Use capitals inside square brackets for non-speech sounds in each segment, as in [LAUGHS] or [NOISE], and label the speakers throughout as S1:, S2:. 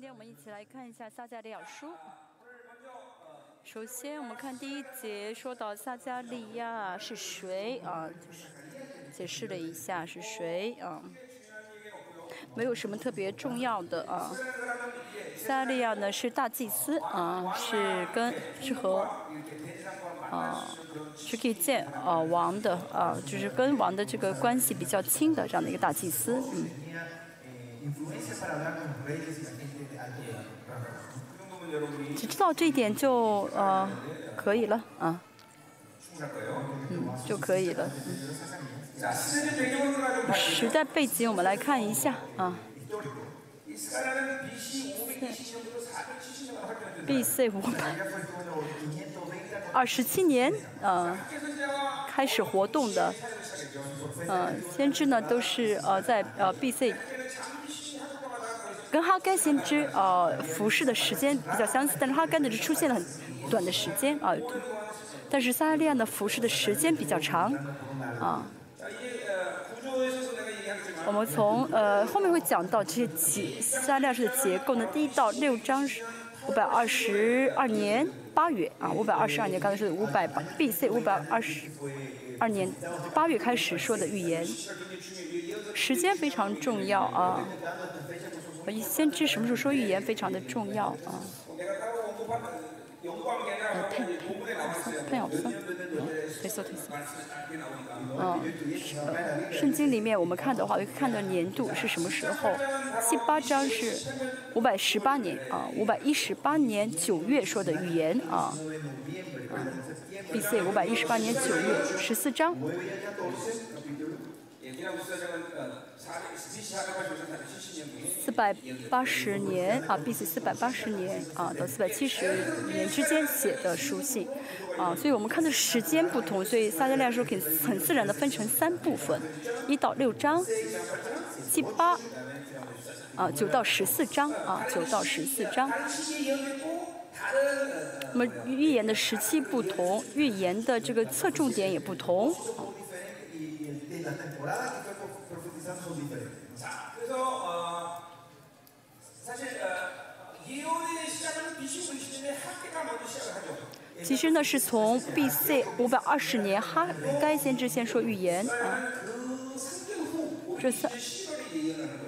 S1: 今天我们一起来看一下撒加利亚书。首先，我们看第一节，说到撒加利亚是谁啊？就是解释了一下是谁啊，没有什么特别重要的啊。撒加利亚呢是大祭司啊，是跟是和啊是可以见啊王的啊，就是跟王的这个关系比较亲的这样的一个大祭司，嗯。只知道这一点就呃可以了啊，嗯就可以了。时代背景我们来看一下啊。B.C. 五百二十七年呃开始活动的，呃先知呢都是呃在呃 B.C. 跟哈甘先知呃服侍的时间比较相似，但是哈甘的是出现了很短的时间啊，但是撒加利亚的服侍的时间比较长啊。我们从呃后面会讲到这些结撒加利亚式的结构呢，第一到六章是五百二十二年八月啊，五百二十二年刚才是五百 B.C. 五百二十二年八月开始说的预言，时间非常重要啊。先知什么时候说预言非常的重要啊？呃，太太太太没错没错。嗯，圣经里面我们看的话，会看到年度是什么时候？七八章是五百十八年啊，五百一十八年九月说的预言啊。B.C. 五百一十八年九月十四章。四百八十年啊，B.C. 四百八十年啊到四百七十年之间写的书信啊，所以我们看的时间不同，所以撒加利亚书可以很自然的分成三部分，一到六章，七八啊九到十四章啊九到十四章。那么预言的时期不同，预言的这个侧重点也不同。其实呢，是从 B.C. 五百二十年哈该先知先说预言啊，这三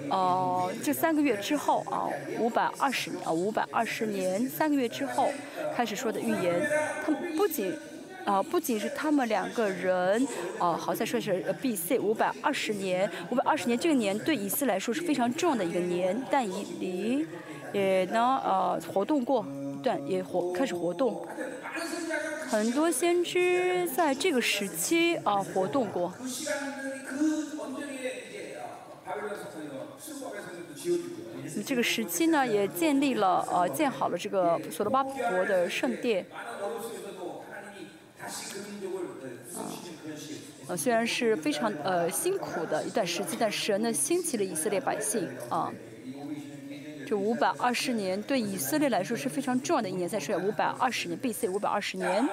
S1: 哦这三个月之后啊，五百二十年啊五百二十年三个月之后开始说的预言，他们不仅。啊，不仅是他们两个人，啊，好在说是 B.C. 五百二十年，五百二十年这个年对以色列来说是非常重要的一个年，但以离也呢，呃，活动过一段，也活开始活动，很多先知在这个时期啊活动过。这个时期呢，也建立了呃，建好了这个索罗巴伯的圣殿。呃，虽然是非常呃辛苦的一段时期，但神呢兴起了以色列百姓啊。这五百二十年对以色列来说是非常重要的一年。再说五百二十年，B.C. 五百二十年。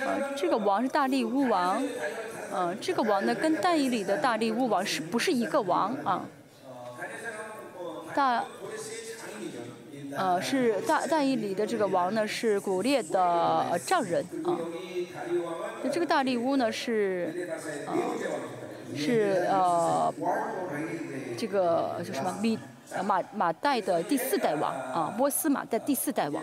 S1: 呃，这个王是大力乌王，呃，这个王呢跟但以里的大力乌王是不是一个王啊？大。呃，是大大义里的这个王呢，是古列的丈人啊。那这个大力乌呢是，呃，是呃，这个叫什么米马马代的第四代王啊，波斯马代第四代王。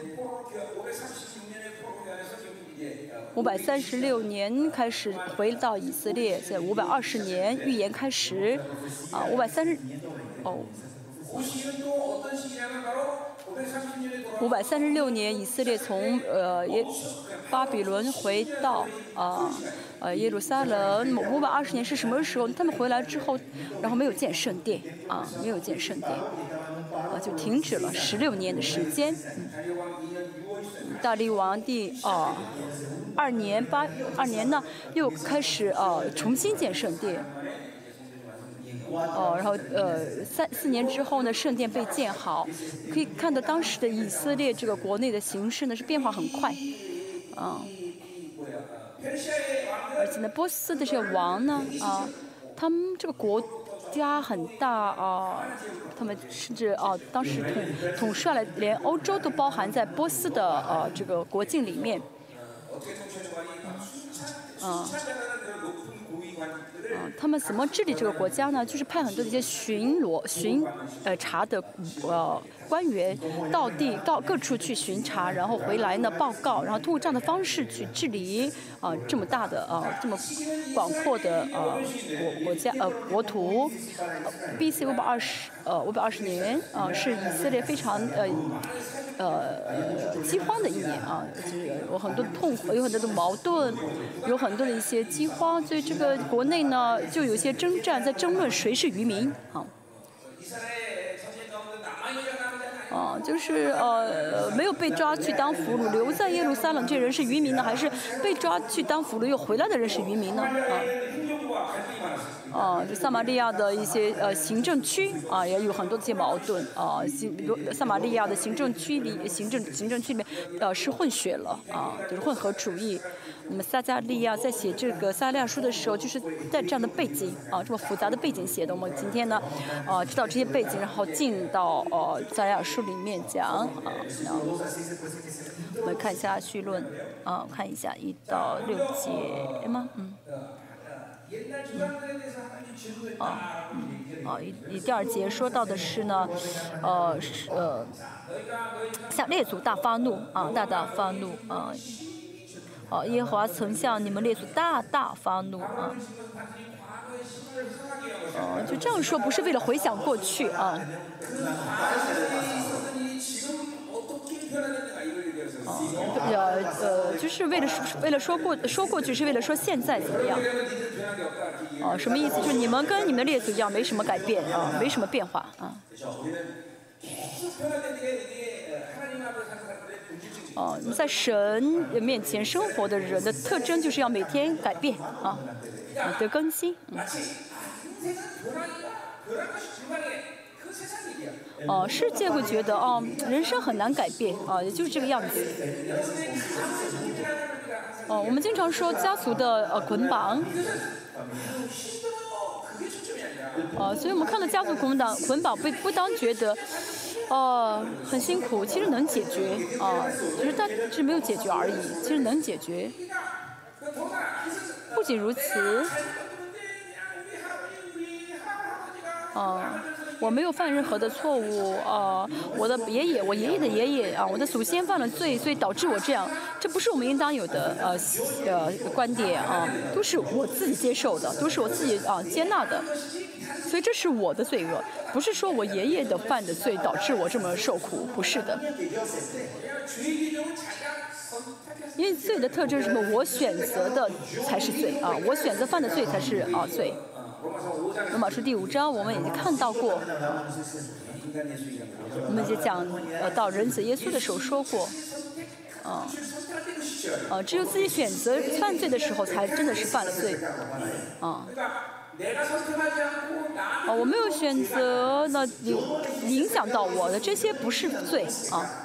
S1: 五百三十六年开始回到以色列，在五百二十年预言开始，啊，五百三十，哦。五百三十六年，以色列从呃耶巴比伦回到啊呃耶路撒冷。五百二十年是什么时候？他们回来之后，然后没有建圣殿啊，没有建圣殿，啊就停止了十六年的时间。大力王第啊二年八二年呢，又开始啊重新建圣殿。哦，然后呃，三四年之后呢，圣殿被建好，可以看到当时的以色列这个国内的形势呢是变化很快，嗯，而且呢，波斯的这些王呢，啊，他们这个国家很大啊，他们甚至啊，当时统统帅了连欧洲都包含在波斯的呃这个国境里面。嗯。啊，他们怎么治理这个国家呢？就是派很多的一些巡逻、巡呃查的呃官员到地到各处去巡查，然后回来呢报告，然后通过这样的方式去治理啊这么大的啊这么广阔的啊国国家呃国土。B.C. 五百二十呃五百二十年啊是以色列非常呃呃饥荒的一年啊，就是有很多痛苦，有很多的矛盾，有很多的一些饥荒，所以这个国内呢。就有些征战，在争论谁是渔民，啊，啊，就是呃，没有被抓去当俘虏，留在耶路撒冷这人是渔民呢，还是被抓去当俘虏又回来的人是渔民呢？啊，啊，就撒玛利亚的一些呃行政区啊，也有很多这些矛盾啊，行，比如撒玛利亚的行政区里，行政行政区里面呃是混血了啊，就是混合主义。那么撒加利亚在写这个撒利亚书的时候，就是在这样的背景啊，这么复杂的背景写的。我们今天呢，啊，知道这些背景，然后进到呃撒利亚书里面讲啊。然后我们看一下序论啊，看一下一到六节吗？嗯。嗯啊，嗯，啊，一第二节说到的是呢，呃，是呃，向列祖大发怒啊，大大发怒啊。哦，耶和华曾向你们列祖大大发怒啊！哦，就这样说，不是为了回想过去啊。哦，呃呃，就是为了为了说过说过去，是为了说现在怎么样？哦，什么意思？就是你们跟你们列祖一样，没什么改变啊，没什么变化啊。哦，你在神面前生活的人的特征就是要每天改变啊，得更新。嗯哦，世界会觉得哦，人生很难改变啊，也就是这个样子。哦，我们经常说家族的呃捆绑。哦，所以我们看到家族捆绑捆绑不不当觉得。哦，很辛苦，其实能解决啊，只是但是没有解决而已，其实能解决。不仅如此，哦，我没有犯任何的错误呃，我的爷爷，我爷爷的爷爷啊，我的祖先犯了罪，所以导致我这样，这不是我们应当有的呃呃观点啊，都是我自己接受的，都是我自己啊接纳的。所以这是我的罪恶，不是说我爷爷的犯的罪导致我这么受苦，不是的。因为罪的特征是什么？我选择的才是罪啊，我选择犯的罪才是啊罪。罗马书第五章我们已经看到过，我们就讲呃到人子耶稣的时候说过，啊，啊只有自己选择犯罪的时候才真的是犯了罪，啊。哦，我没有选择，那影影响到我的这些不是罪啊。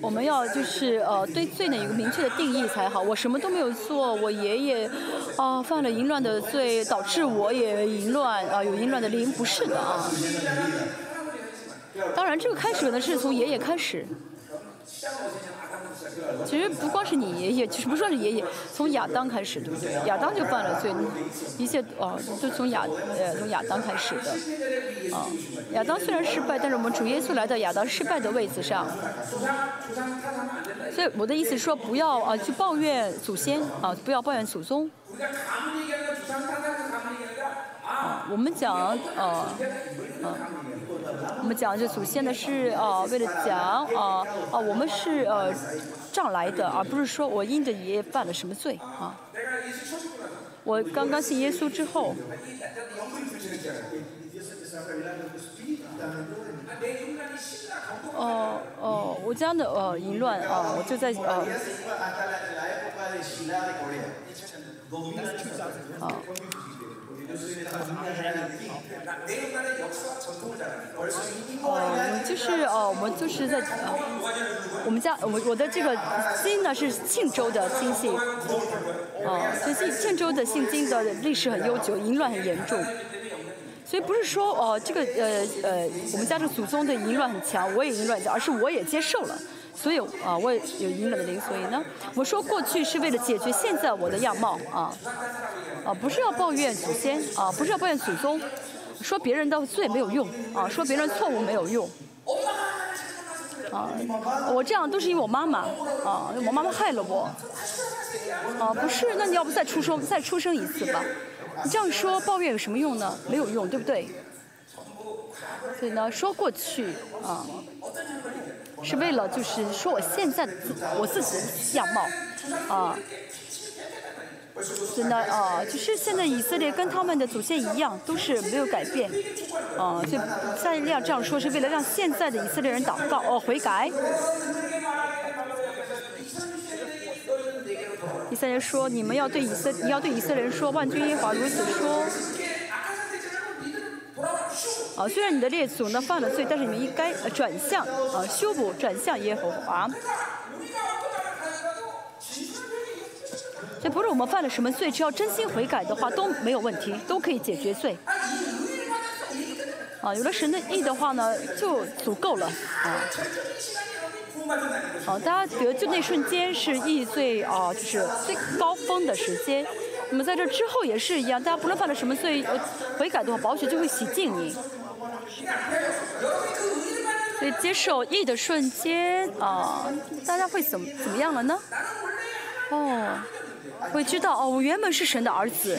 S1: 我们要就是呃对罪呢有个明确的定义才好。我什么都没有做，我爷爷啊犯了淫乱的罪，导致我也淫乱啊有淫乱的灵，不是的啊。当然，这个开始呢是从爷爷开始。其实不光是你爷爷，其实不说是爷爷，从亚当开始，对不对？亚当就犯了罪，一切哦，都从亚呃从亚当开始的，啊，亚当虽然失败，但是我们主耶稣来到亚当失败的位置上，所以我的意思说，不要啊去抱怨祖先啊，不要抱怨祖宗。啊，我们讲啊，啊。我们讲这祖先的是啊，为了讲啊啊，我们是呃样来的，而不是说我因着爷爷犯了什么罪啊。我刚刚信耶稣之后，哦哦，我家的呃淫乱啊，我就在呃啊。哦，就是哦，我们就是在呃，我们家我我的这个金呢是庆州的金姓，哦，所以庆庆州的姓金的历史很悠久，淫乱很严重。所以不是说哦，这个呃呃，我们家这个祖宗的淫乱很强，我也淫乱强，而是我也接受了，所以啊，我也有淫乱的灵。所以呢，我说过去是为了解决现在我的样貌啊，啊，不是要抱怨祖先啊，不是要抱怨祖宗，说别人的罪没有用啊，说别人错误没有用啊，我这样都是因为我妈妈啊，我妈妈害了我啊，不是，那你要不再出生再出生一次吧？你这样说抱怨有什么用呢？没有用，对不对？所以呢，说过去啊，是为了就是说我现在的我自己的样貌啊。真的啊，就是现在以色列跟他们的祖先一样，都是没有改变啊。所以赛利亚这样说是为了让现在的以色列人祷告哦悔改。以色列说：“你们要对以色，你要对以色列人说，万军耶和华如此说。啊，虽然你的列祖呢犯了罪，但是你们应该转向啊，修补转向耶和华。这不是我们犯了什么罪，只要真心悔改的话都没有问题，都可以解决罪。啊，有了神的意的话呢，就足够了啊。”哦，大家觉得救那瞬间是义最啊，就是最高峰的时间。那么在这之后也是一样，大家不论犯了什么罪，悔改的话，宝血就会洗净你。所以接受义的瞬间啊，大家会怎么怎么样了呢？哦，会知道哦，我原本是神的儿子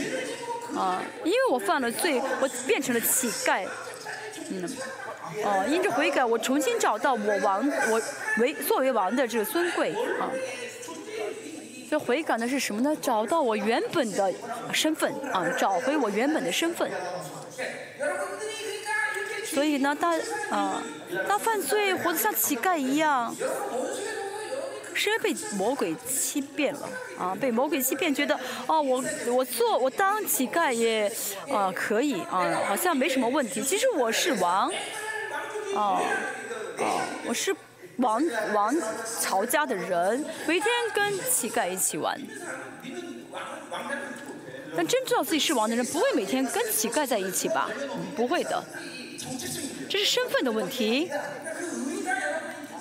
S1: 啊，因为我犯了罪，我变成了乞丐。嗯。哦，因着悔改，我重新找到我王，我为作为王的这个尊贵啊。这悔改呢是什么呢？找到我原本的身份啊，找回我原本的身份。所以呢，大啊，大犯罪活得像乞丐一样，是被魔鬼欺骗了啊，被魔鬼欺骗，觉得哦，我我做我当乞丐也啊可以啊，好像没什么问题。其实我是王。哦，哦，我是王王曹家的人，每天跟乞丐一起玩。但真知道自己是王的人，不会每天跟乞丐在一起吧？不会的，这是身份的问题。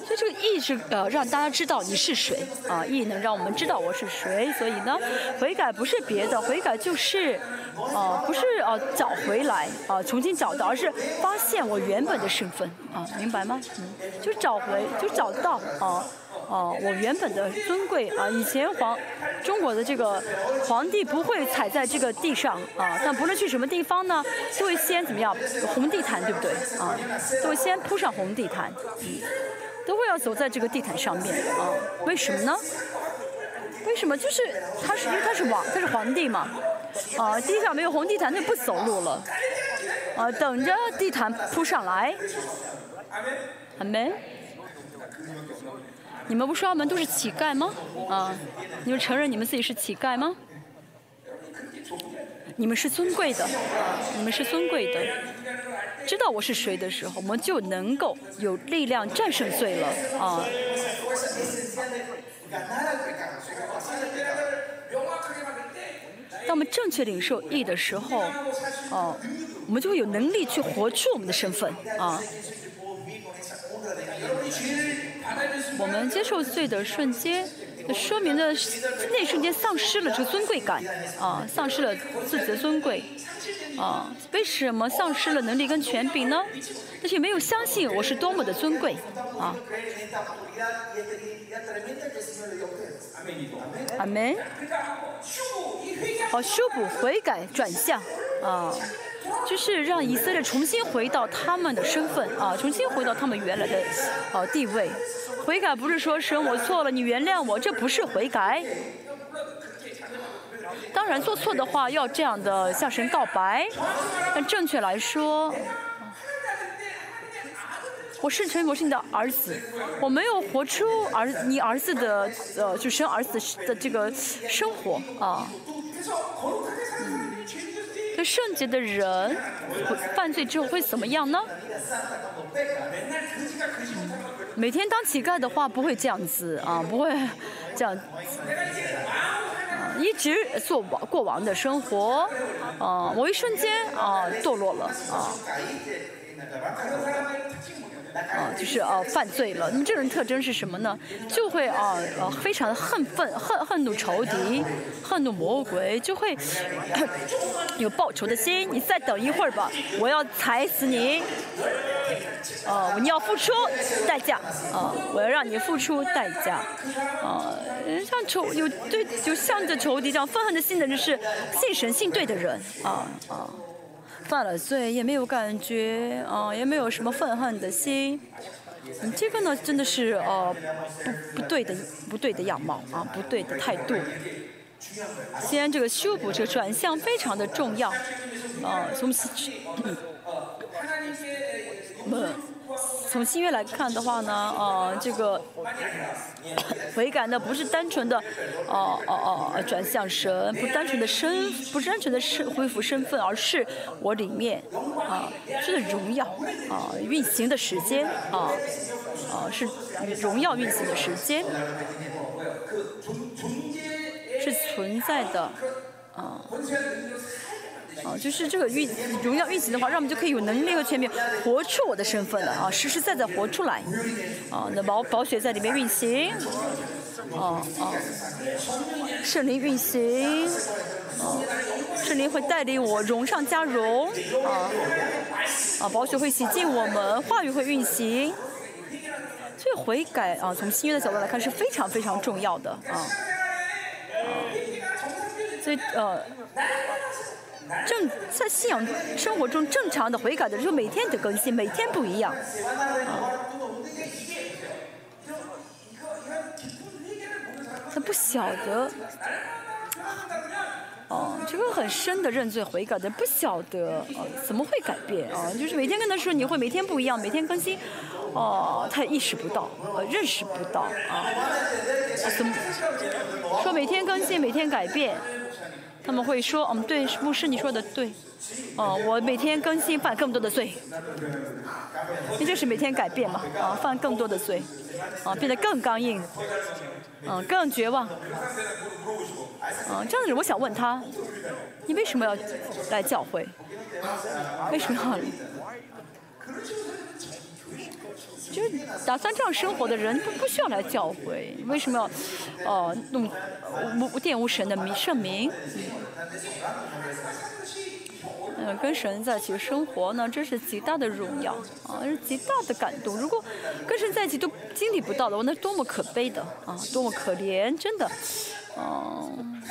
S1: 所以这个义是呃让大家知道你是谁啊，义能让我们知道我是谁。所以呢，悔改不是别的，悔改就是。哦，不是哦，找回来啊，重新找到，而是发现我原本的身份啊，明白吗？嗯，就找回，就找到啊，哦，我原本的尊贵啊，以前皇中国的这个皇帝不会踩在这个地上啊，但不论去什么地方呢，都会先怎么样，红地毯对不对啊？都会先铺上红地毯，嗯，都会要走在这个地毯上面啊，为什么呢？为什么？就是他是因为他是王，他是皇帝嘛。啊，[LAUGHS] 地上没有红地毯，那不走路了。啊，等着地毯铺上来。阿门。你们不说我们都是乞丐吗？啊，你们承认你们自己是乞丐吗？你们是尊贵的，你们是尊贵的。知道我是谁的时候，我们就能够有力量战胜罪了。啊。当我们正确领受义的时候，哦，我们就会有能力去活出我们的身份啊。我们接受罪的瞬间，说明的那瞬间丧失了这个尊贵感啊，丧失了自己的尊贵啊。为什么丧失了能力跟权柄呢？那些没有相信我是多么的尊贵啊。阿门。好，修补、悔改、转向，啊，就是让以色列重新回到他们的身份，啊，重新回到他们原来的，啊地位。悔改不是说神我错了，你原谅我，这不是悔改。当然做错的话要这样的向神告白，但正确来说。我是陈我是你的儿子，我没有活出儿你儿子的呃，就生儿子的这个生活啊。嗯，圣洁的人犯罪之后会怎么样呢？每天当乞丐的话不会这样子啊，不会这样，一直做王过王的生活，啊，某一瞬间啊堕落了啊。啊，就是啊，犯罪了。那么这种特征是什么呢？就会啊，呃，非常的恨愤、恨恨怒仇敌、恨怒魔鬼，就会有报仇的心。你再等一会儿吧，我要踩死你。啊，你要付出代价。啊，我要让你付出代价。啊，像仇有对，就像着仇敌这样愤恨的心的人是信神信对的人。啊啊。犯了罪也没有感觉，啊，也没有什么愤恨的心，嗯，这个呢真的是呃不不对的不对的样貌啊，不对的态度。既然这个修补这个转向非常的重要，啊，从此嗯。从新约来看的话呢，呃，这个悔改呢不是单纯的，哦哦哦，转向神，不单纯的身，不是单纯的身恢复身份，而是我里面啊，是的荣耀啊运行的时间啊啊是荣耀运行的时间，是存在的啊。啊，就是这个运荣耀运行的话，让我们就可以有能力和权柄活出我的身份了啊，实实在在活出来，啊，那宝宝血在里面运行，啊啊，圣灵运行，啊，圣灵会带领我荣上加荣，啊啊，宝血会洗净我们，话语会运行，所以悔改啊，从新约的角度来看是非常非常重要的啊，啊，所以呃。正在信仰生活中正常的悔改的，就每天得更新，每天不一样。他不晓得，哦，这个很深的认罪悔改的，不晓得啊，怎么会改变啊？就是每天跟他说你会每天不一样，每天更新，哦，他意识不到，呃，认识不到啊，怎么说每天更新，每天改变？他们会说：“嗯，对，牧师你说的对，哦，我每天更新犯更多的罪，那就是每天改变嘛，啊，犯更多的罪，啊，变得更刚硬，嗯，更绝望，嗯，这样子我想问他，你为什么要来教会？为什么要？就是打算这样生活的人，他不需要来教会，为什么要，哦，弄无玷污神的名圣名？嗯，跟神在一起生活呢，这是极大的荣耀啊，是极大的感动。如果跟神在一起都经历不到的话，那多么可悲的啊，多么可怜，真的。嗯，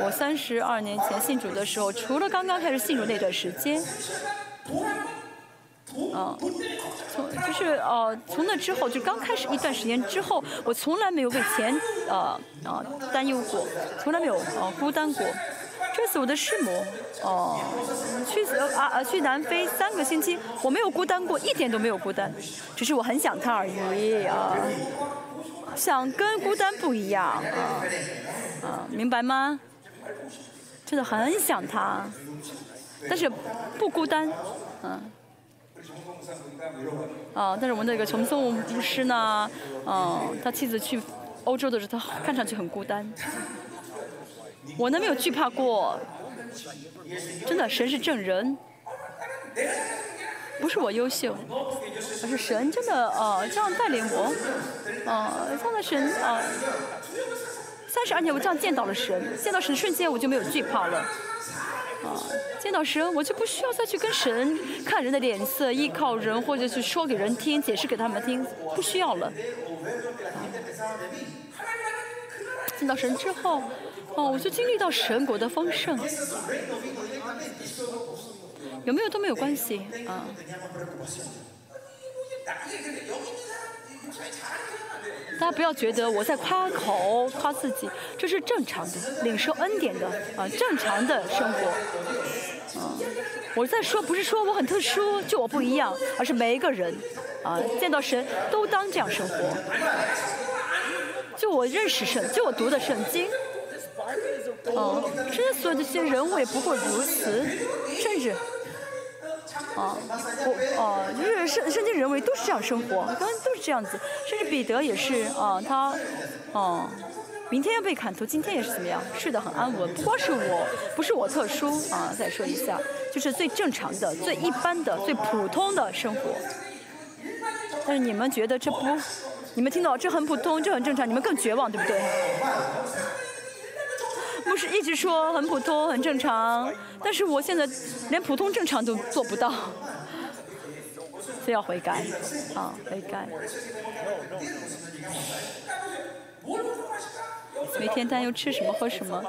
S1: 我三十二年前信主的时候，除了刚刚开始信主那段时间，啊，从就是呃，从那之后就刚开始一段时间之后，我从来没有为钱呃啊担忧过，从来没有呃孤单过。这次我的师母，哦，去啊啊去南非三个星期，我没有孤单过，一点都没有孤单，只是我很想他而已啊，想跟孤单不一样啊，啊，明白吗？真的很想他，但是不孤单，嗯，啊，但是我们那个重送牧师呢，嗯，他妻子去欧洲的时候，他看上去很孤单。我呢没有惧怕过，真的，神是证人，不是我优秀，而是神真的啊这样带领我，啊这样的神啊，三十二年我这样见到了神，见到神瞬间我就没有惧怕了，啊见到神我就不需要再去跟神看人的脸色，依靠人或者去说给人听，解释给他们听，不需要了，见到神之后。哦，我就经历到神国的丰盛，有没有都没有关系啊。大家不要觉得我在夸口夸自己，这是正常的，领受恩典的啊，正常的生活。啊，我在说不是说我很特殊，就我不一样，而是每一个人啊，见到神都当这样生活。就我认识圣，就我读的圣经。哦，之所有的这些人我也不过如此，甚至。啊，我哦，就是圣圣经人为都是这样生活，刚刚都是这样子，甚至彼得也是啊，他，哦，明天要被砍头，今天也是怎么样，睡得很安稳。不光是我，不是我特殊啊，再说一下，就是最正常的、最一般的、最普通的生活。但是你们觉得这不，你们听到这很普通，这很正常，你们更绝望，对不对？不是一直说很普通、很正常，但是我现在连普通正常都做不到，所以要悔改，啊，悔改。每天担忧吃什么喝什么，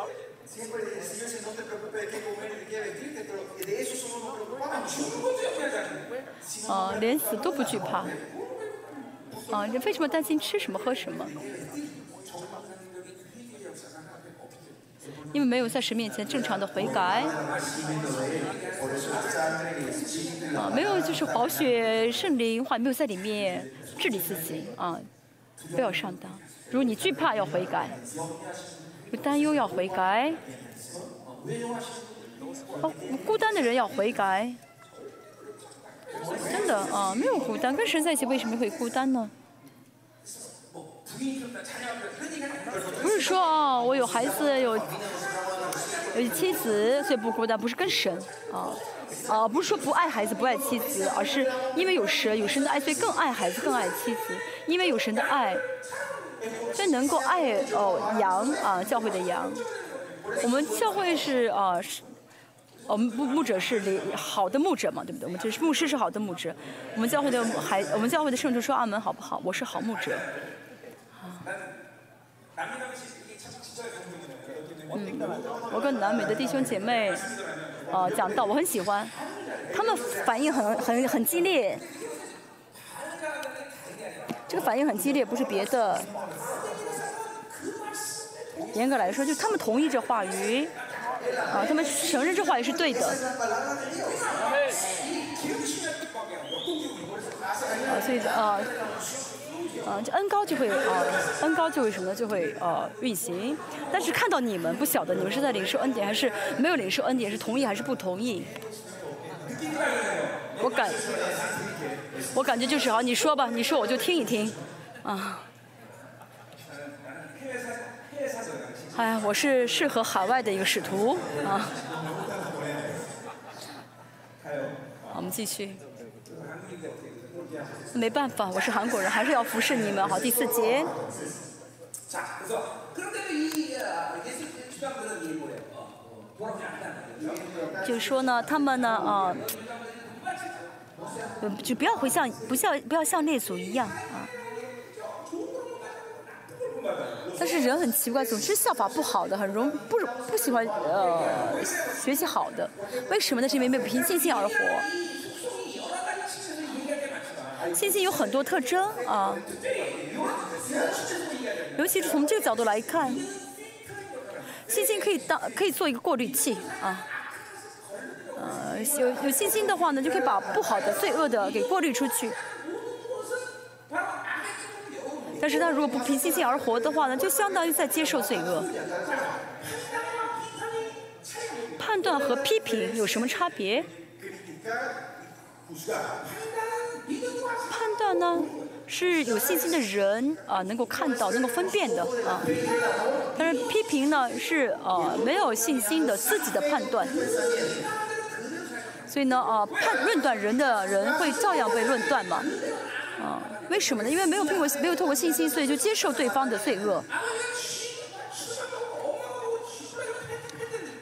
S1: 啊，连死都不惧怕，啊，你为什么担心吃什么喝什么？因为没有在神面前正常的悔改，啊，没有就是宝血圣灵话没有在里面治理自己啊，不要上当。如果你惧怕要悔改，有担忧要悔改，哦，孤单的人要悔改，真的啊，没有孤单，跟神在一起为什么会孤单呢？不是说啊，我有孩子有。有妻子，所以不孤单，不是跟神啊啊，不是说不爱孩子不爱妻子，而是因为有神，有神的爱，所以更爱孩子，更爱妻子。因为有神的爱，所以能够爱哦羊啊，教会的羊。我们教会是啊是，我们牧牧者是好的牧者嘛，对不对？我们就是牧师是好的牧者。我们教会的孩，我们教会的圣徒说阿门好不好？我是好牧者。嗯，我跟南美的弟兄姐妹，呃，讲到我很喜欢，他们反应很很很激烈，这个反应很激烈不是别的，严格来说，就他们同意这话语，啊，他们承认这话语是对的，啊，所以啊。嗯，就恩高就会啊，恩高就会什么呢？就会呃运行。但是看到你们不晓得，你们是在领受恩典还是没有领受恩典？是同意还是不同意？我感，我感觉就是好，你说吧，你说我就听一听，啊。哎，我是适合海外的一个使徒啊。我们继续。没办法，我是韩国人，还是要服侍你们。好，第四节。就说呢，他们呢，啊，就不要回像，不像，不要像那组一样啊。但是人很奇怪，总是效法不好的，很容不不喜欢呃学习好的。为什么呢？是因为没有凭信心而活。信心有很多特征啊，尤其是从这个角度来看，信心可以当可以做一个过滤器啊，呃，有有信心的话呢，就可以把不好的、罪恶的给过滤出去。但是他如果不凭信心而活的话呢，就相当于在接受罪恶。判断和批评有什么差别？判断呢，是有信心的人啊能够看到、能够分辨的啊。但是批评呢，是啊没有信心的自己的判断。所以呢，啊判论断人的人会照样被论断嘛？啊，为什么呢？因为没有通过没有透过信心，所以就接受对方的罪恶。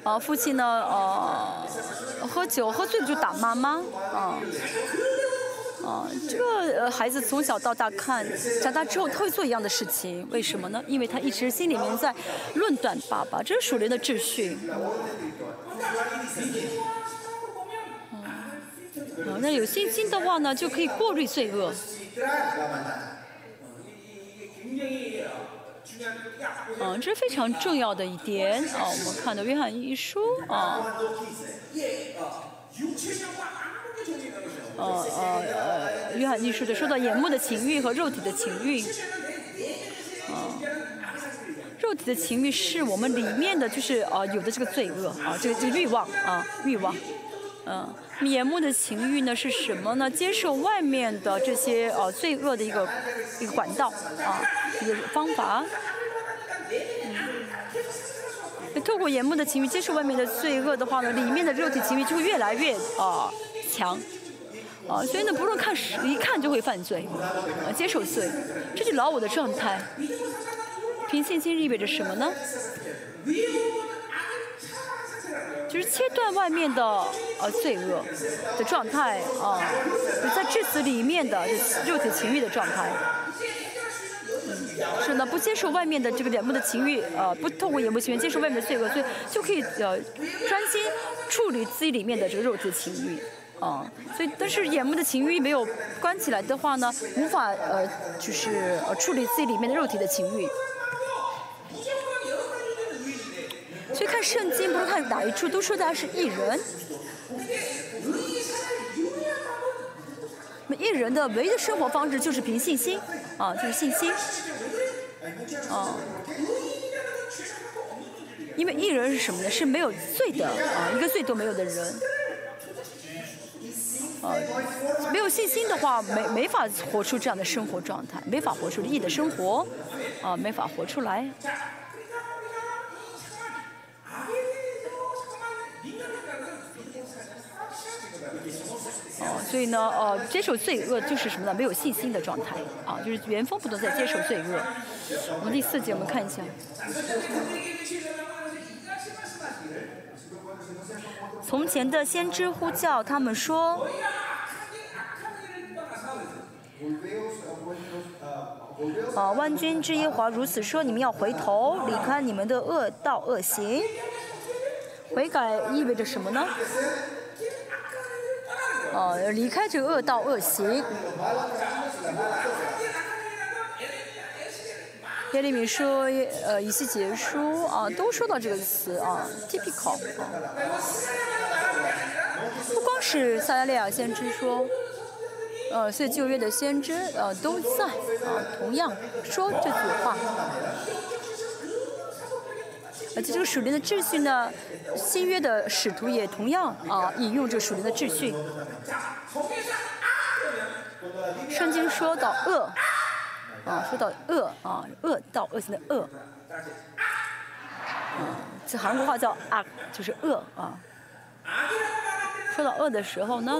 S1: 啊，父亲呢，啊喝酒喝醉了就打妈妈啊。啊，这个孩子从小到大看，长大之后他会做一样的事情，为什么呢？因为他一直心里面在论断爸爸，这是属灵的秩序。嗯，那有信心的话呢，就可以过滤罪恶。嗯，这是非常重要的一点啊。我们看到约翰一书啊。呃呃呃，约翰一书的说到眼目的情欲和肉体的情欲，啊，肉体的情欲是我们里面的就是啊有的这个罪恶啊，这个这个欲望啊欲望，嗯，眼目的情欲呢是什么呢？接受外面的这些呃罪恶的一个一个管道啊，一个方法。嗯，透过眼目的情欲接受外面的罪恶的话呢，里面的肉体情欲就会越来越啊强。啊，所以呢，不论看，一看就会犯罪，啊，接受罪，这就老我的状态。凭信心意味着什么呢？就是切断外面的呃罪恶的状态啊，在至死里面的肉体情欲的状态。是呢，不接受外面的这个眼目的情欲，呃，不透过眼目情欲接受外面的罪恶，所以就可以呃专心处理自己里面的这个肉体情欲。啊，所以但是眼目的情欲没有关起来的话呢，无法呃就是呃处理自己里面的肉体的情欲。所以看圣经，不论看哪一处，都说他是艺人。那么艺人的唯一的生活方式就是凭信心，啊，就是信心，啊。因为艺人是什么呢？是没有罪的啊，一个罪都没有的人。呃，没有信心的话，没没法活出这样的生活状态，没法活出义的生活，啊，没法活出来。哦，所以呢，呃，接受罪恶就是什么呢？没有信心的状态，啊，就是原封不动在接受罪恶。我们第四节我们看一下。从前的先知呼叫他们说：“啊，万军之耶华如此说，你们要回头，离开你们的恶道恶行。悔改意味着什么呢？啊，离开这个恶道恶行。”耶利米说，呃，以西结书啊，都说到这个词啊，typical。不光是撒加利亚先知说，呃，所以旧约的先知呃都在啊，同样说这句话。而且这个属灵的秩序呢，新约的使徒也同样啊引用这属灵的秩序。圣经说到恶。啊，说到恶啊，恶到恶行的恶，嗯这韩国话叫啊，就是恶啊。说到恶的时候呢，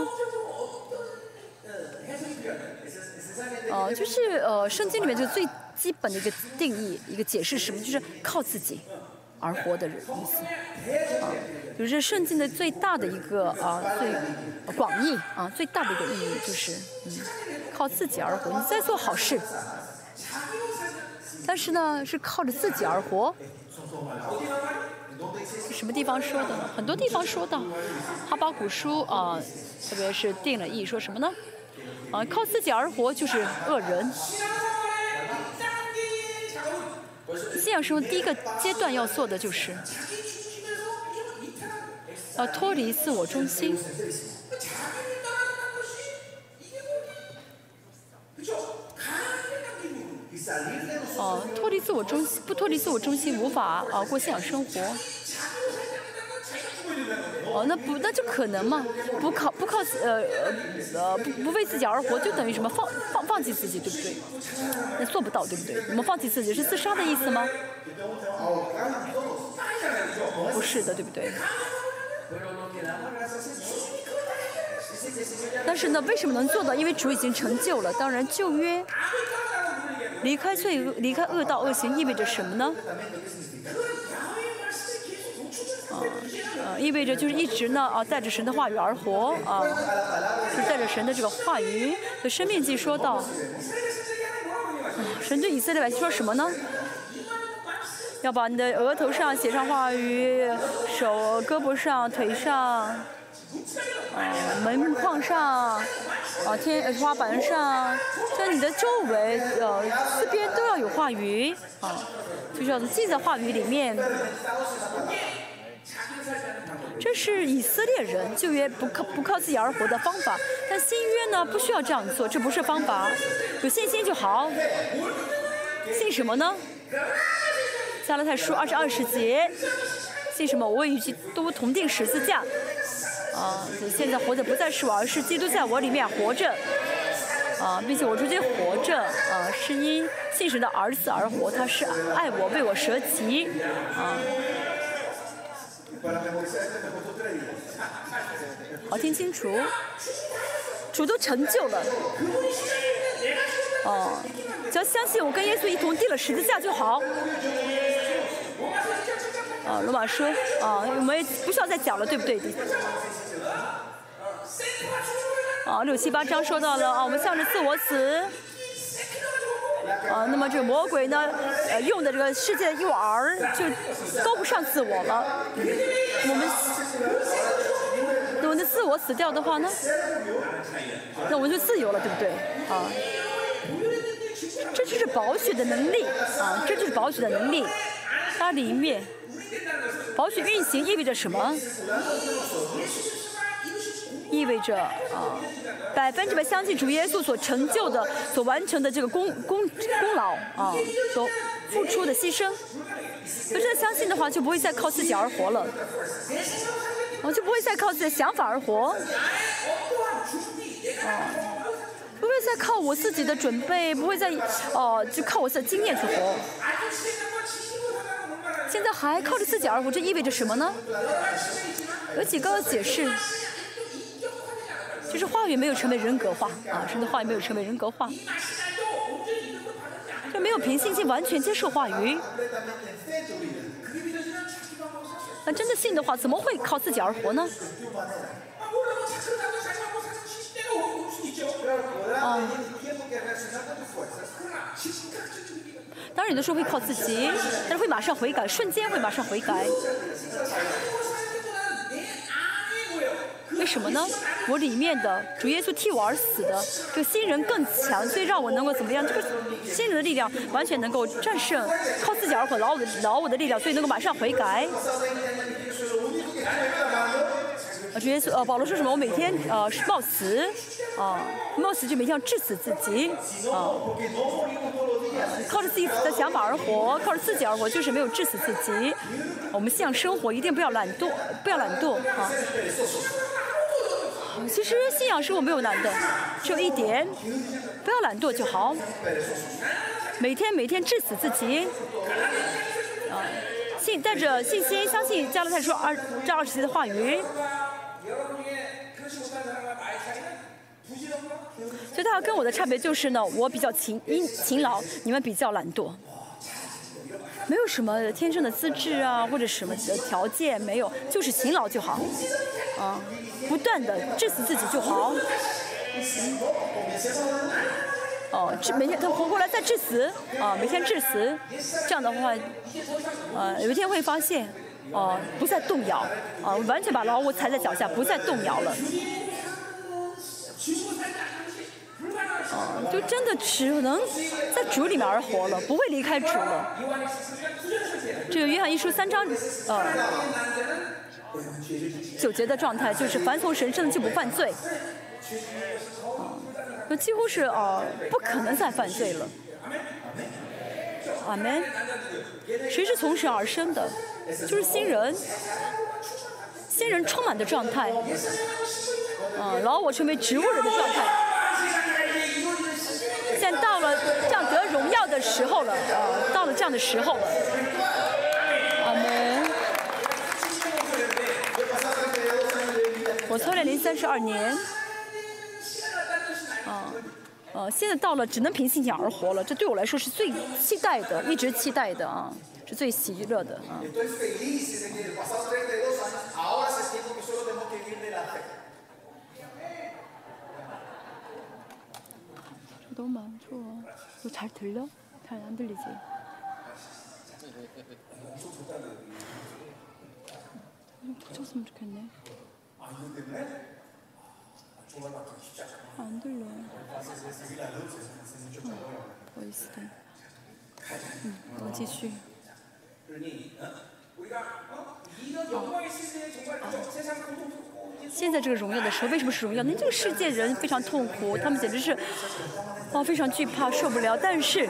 S1: 哦，就是呃，圣经里面就最基本的一个定义，一个解释什么，就是靠自己而活的人意思。啊，就是圣经的最大的一个啊，最广义啊，最大的一个意义就是嗯，靠自己而活。你在做好事。但是呢，是靠着自己而活。什么地方说的呢？很多地方说到，哈巴古书啊，特别是定了义，说什么呢？啊，靠自己而活就是恶人。信仰生活第一个阶段要做的就是，要脱离自我中心。哦，脱离自我中心，不脱离自我中心，无法啊过信仰生活。哦，那不那就可能嘛？不靠不靠呃呃不不为自己而活，就等于什么放放放弃自己，对不对？那做不到，对不对？我们放弃自己是自杀的意思吗？不是的，对不对？但是呢，为什么能做到？因为主已经成就了。当然，旧约。离开罪恶，离开恶道恶行意味着什么呢？啊，呃，意味着就是一直呢啊，带着神的话语而活啊，就带着神的这个话语。的生命记说到，神对以色列百姓说什么呢？要把你的额头上写上话语，手、胳膊上、腿上。啊，门框上，啊天花板上，在你的周围，呃四边都要有话语，啊，就是要记在话语里面。这是以色列人旧约不靠不靠自己而活的方法，但新约呢不需要这样做，这不是方法，有信心就好。信什么呢？加拉太书二十二十节，信什么？我与基督同定十字架。啊，现在活着不再是我，而是基督在我里面活着。啊，并且我如今活着，啊，是因信神的儿子而活。他是爱我，为我舍己。啊。好，听清楚，主都成就了。哦，只要相信我跟耶稣一同定了十字架就好。啊，罗马书，啊，我们不需要再讲了，对不对？啊，六七八章说到了啊，我们向着自我死。啊，那么这个魔鬼呢，呃，用的这个世界的诱饵就够不上自我了。我们，那我们的自我死掉的话呢，那我们就自由了，对不对？啊，这就是宝血的能力啊，这就是宝血的能力。它里面，保险运行意味着什么？意味着啊，百分之百相信主耶稣所成就的、所完成的这个功功功劳啊，所付出的牺牲。要真的相信的话，就不会再靠自己而活了，我就不会再靠自己的想法而活，啊，不会再靠我自己的准备，不会再哦，就靠我自己的经验去活。现在还靠着自己而活，这意味着什么呢？有几个解释。就是话语没有成为人格化啊，神的话语没有成为人格化，就没有凭信心完全接受话语。那真的信的话，怎么会靠自己而活呢？啊，当然有的时候会靠自己，但是会马上悔改，瞬间会马上悔改。为什么呢？我里面的主耶稣替我而死的，这个新人更强，所以让我能够怎么样？这个新人的力量完全能够战胜靠自己而活老我的老我的力量，所以能够马上悔改。啊，主耶稣，呃，保罗说什么？我每天呃是冒死，啊，冒死就每天要致死自己，啊，靠着自己的想法而活，靠着自己而活，就是没有致死自己。我们信仰生活一定不要懒惰，不要懒惰，啊。其实信仰是我没有难的，只有一点，不要懒惰就好。每天每天致死自己，啊，信带着信心相信加勒泰说二这二十节的话语。所以他跟我的差别就是呢，我比较勤勤勤劳，你们比较懒惰。没有什么天生的资质啊，或者什么的条件没有，就是勤劳就好，啊，不断的致死自己就好。哦，治每天他活过来再致死，啊，每天致死，这样的话，呃，有一天会发现，哦，不再动摇，啊，完全把老虎踩在脚下，不再动摇了。哦，就真的只能在主里面而活了，不会离开主了。这个约翰一书三章，呃，九节的状态就是凡从神圣的就不犯罪。那几乎是呃不可能再犯罪了。阿门。谁是从神而生的？就是新人，新人充满的状态。啊，老我成为植物人的状态。现在到了这样得荣耀的时候了，啊，到了这样的时候了。阿门。我操练零三十二年，呃，现在到了只能凭信心而活了，这对我来说是最期待的，一直期待的啊，是最喜乐的啊。너무많죠너잘들려잘안들리지좀붙였으면좋겠네 안들려보이스대응너继续现在这个荣耀的时候，为什么是荣耀？那这个世界人非常痛苦，他们简直是。哦，非常惧怕，受不了。但是，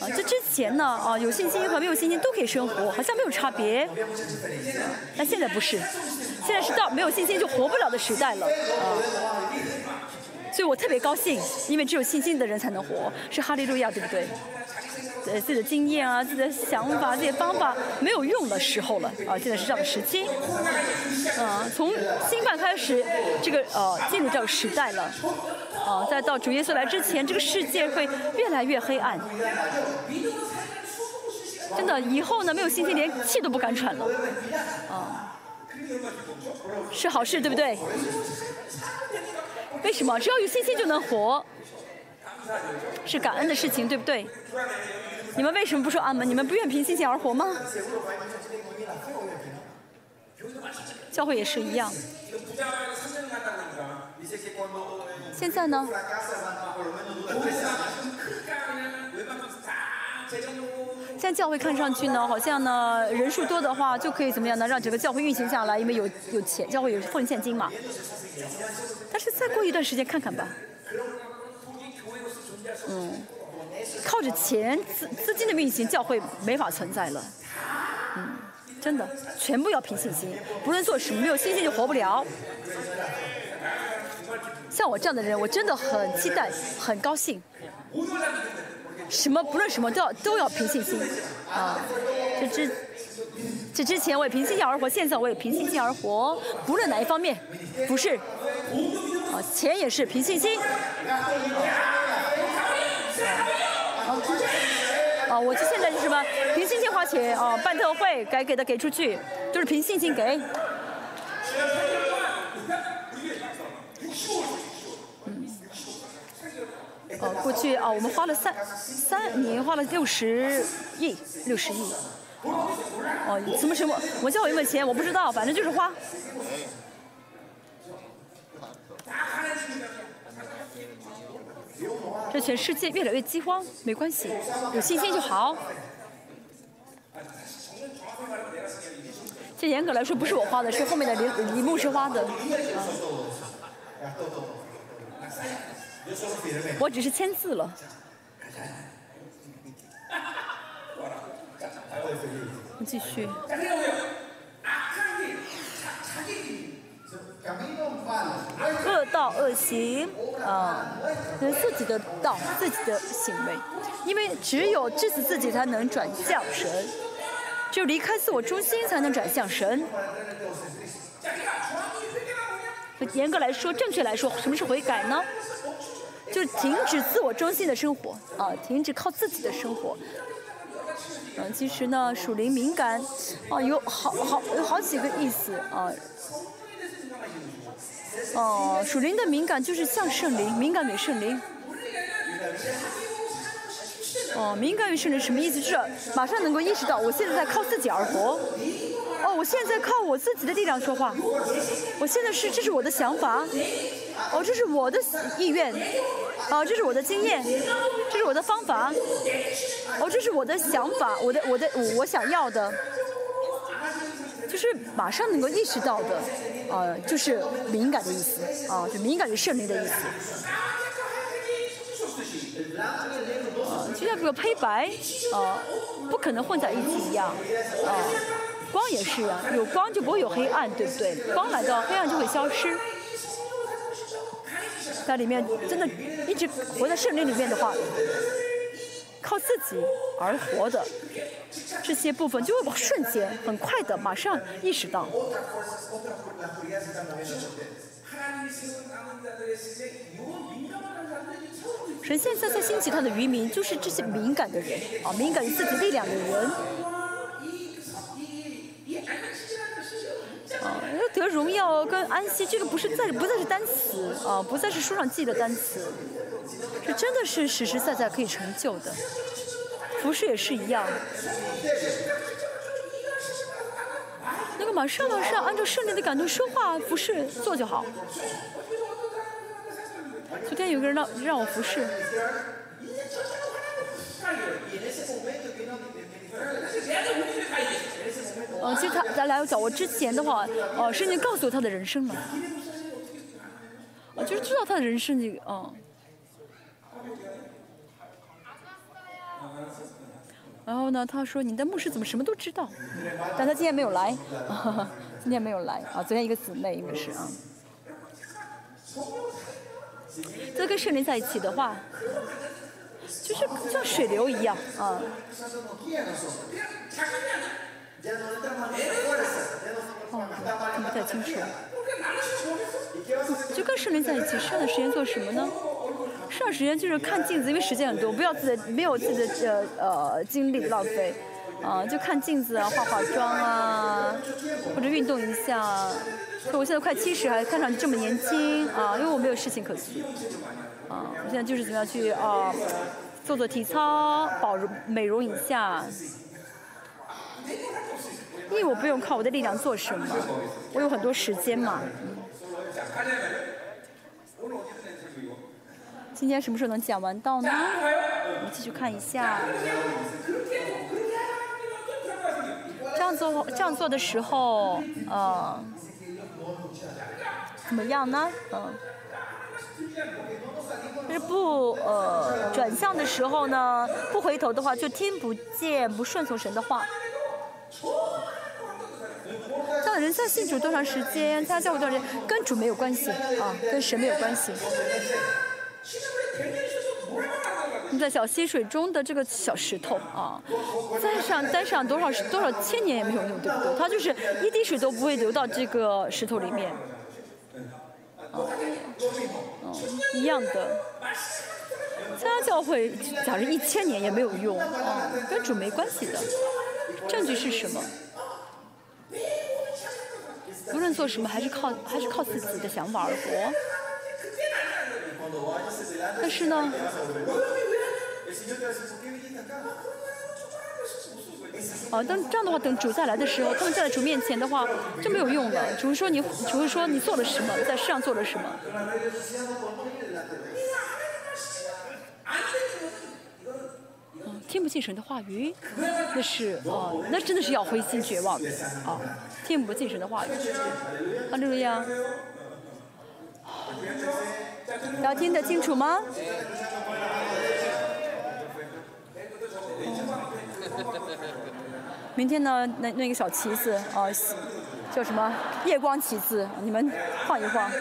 S1: 啊，这之 前呢，啊，有信心和没有信心都可以生活，好像没有差别。但现在不是， 现在是到没有信心就活不了的时代了，啊。所以我特别高兴，因为只有信心的人才能活，是哈利路亚，对不对？呃，自己的经验啊，自己的想法、这些方法没有用的时候了啊！现在是这样的时期，啊，从新版开始，这个呃进入这个时代了，啊，再到主耶稣来之前，这个世界会越来越黑暗。真的，以后呢，没有信心，连气都不敢喘了，啊，是好事，对不对？为什么？只要有信心就能活，是感恩的事情，对不对？你们为什么不说阿门？你们不愿凭信心而活吗？教会也是一样。现在呢？现在教会看上去呢，好像呢人数多的话就可以怎么样呢？让整个教会运行下来，因为有有钱，教会有奉献金嘛。但是再过一段时间看看吧。嗯。靠着钱资资金的运行，教会没法存在了。嗯，真的，全部要凭信心，不论做什么，没有信心就活不了。像我这样的人，我真的很期待，很高兴。什么不论什么都要都要凭信心啊！这之这之前我也凭信心而活，现在我也凭信心而活。不论哪一方面，不是啊，钱也是凭信心。啊，我就现在就是什么，凭信心花钱啊，办特会该给的给出去，都是凭信心给。哦，过去啊，我们花了三三年，花了六十亿，六十亿。哦，什么什么？我叫我有没有钱？我不知道，反正就是花。这全世界越来越饥荒，没关系，有信心就好。这严格来说不是我花的，是后面的李李牧师花的。我只是签字了。继续。恶道恶行，啊，自己的道，自己的行为，因为只有致死自己才能转向神，只有离开自我中心才能转向神。严格来说，正确来说，什么是悔改呢？就停止自我中心的生活，啊，停止靠自己的生活。嗯，其实呢，属灵敏感，啊，有好好有好几个意思，啊。哦，属灵的敏感就是像圣灵，敏感于圣灵。哦，敏感于圣灵什么意思？就是马上能够意识到，我现在在靠自己而活。哦，我现在靠我自己的力量说话。我现在是，这是我的想法。哦，这是我的意愿。哦，这是我的经验。这是我的方法。哦，这是我的想法，我的我的我想要的。就是马上能够意识到的，呃，就是敏感的意思，啊，就敏感于胜利的意思。啊，就像这个黑白，啊，不可能混在一起一样，啊，光也是啊，有光就不会有黑暗，对不对？光来到，黑暗就会消失。在里面真的一直活在圣灵里面的话。靠自己而活的这些部分，就会瞬间、很快的马上意识到。神现在在兴起他的渔民，就是这些敏感的人啊，敏感于自己力量的人。啊，得荣耀跟安息，这个不是再不再是单词啊，不再是书上记的单词。这真的是实实在在可以成就的，服饰也是一样。那个马上马上按照圣灵的感动说话，服饰做就好。昨天有个人让让我服侍。嗯，其实他在来找我之前的话，哦，圣经告诉他的人生了，啊，就是知道他的人生这个，嗯。然后呢，他说你的牧师怎么什么都知道？但他今天没有来，[LAUGHS] 今天没有来啊。昨天一个姊妹应该是啊。这跟圣灵在一起的话，就是像水流一样啊。哦，听不太清楚。就跟圣灵在一起，剩下的时间做什么呢？剩下时间就是看镜子，因为时间很多，不要自己没有自己的呃呃精力浪费，啊，就看镜子啊，化化妆啊，或者运动一下。我现在快七十，还看上去这么年轻啊，因为我没有事情可做，啊，我现在就是怎么样去啊，做做体操，保容美容一下。因为我不用靠我的力量做什么，我有很多时间嘛。今天什么时候能讲完到呢？我们继续看一下。这样做这样做的时候，呃，怎么样呢？嗯，就是不呃转向的时候呢，不回头的话，就听不见不顺从神的话。这样的人在信主多长时间，参加教会多长时间，跟主没有关系啊，跟神没有关系。你在小溪水中的这个小石头啊，在上待上多少多少千年也没有用，对不对？它就是一滴水都不会流到这个石头里面。啊，嗯，一样的。参加教会，假如一千年也没有用啊，跟主没关系的。证据是什么？无论做什么，还是靠还是靠自己的想法而活。但是呢，啊，等这样的话，等主再来的时候，他们站在主面前的话就没有用了。主说你，主说你做了什么，在世上做了什么。听不进神的话语，那是啊，那真的是要灰心绝望的啊！听不进神的话语，阿路亚，大家听得清楚吗？明天呢，那那个小旗子啊，叫什么夜光旗子？你们晃一晃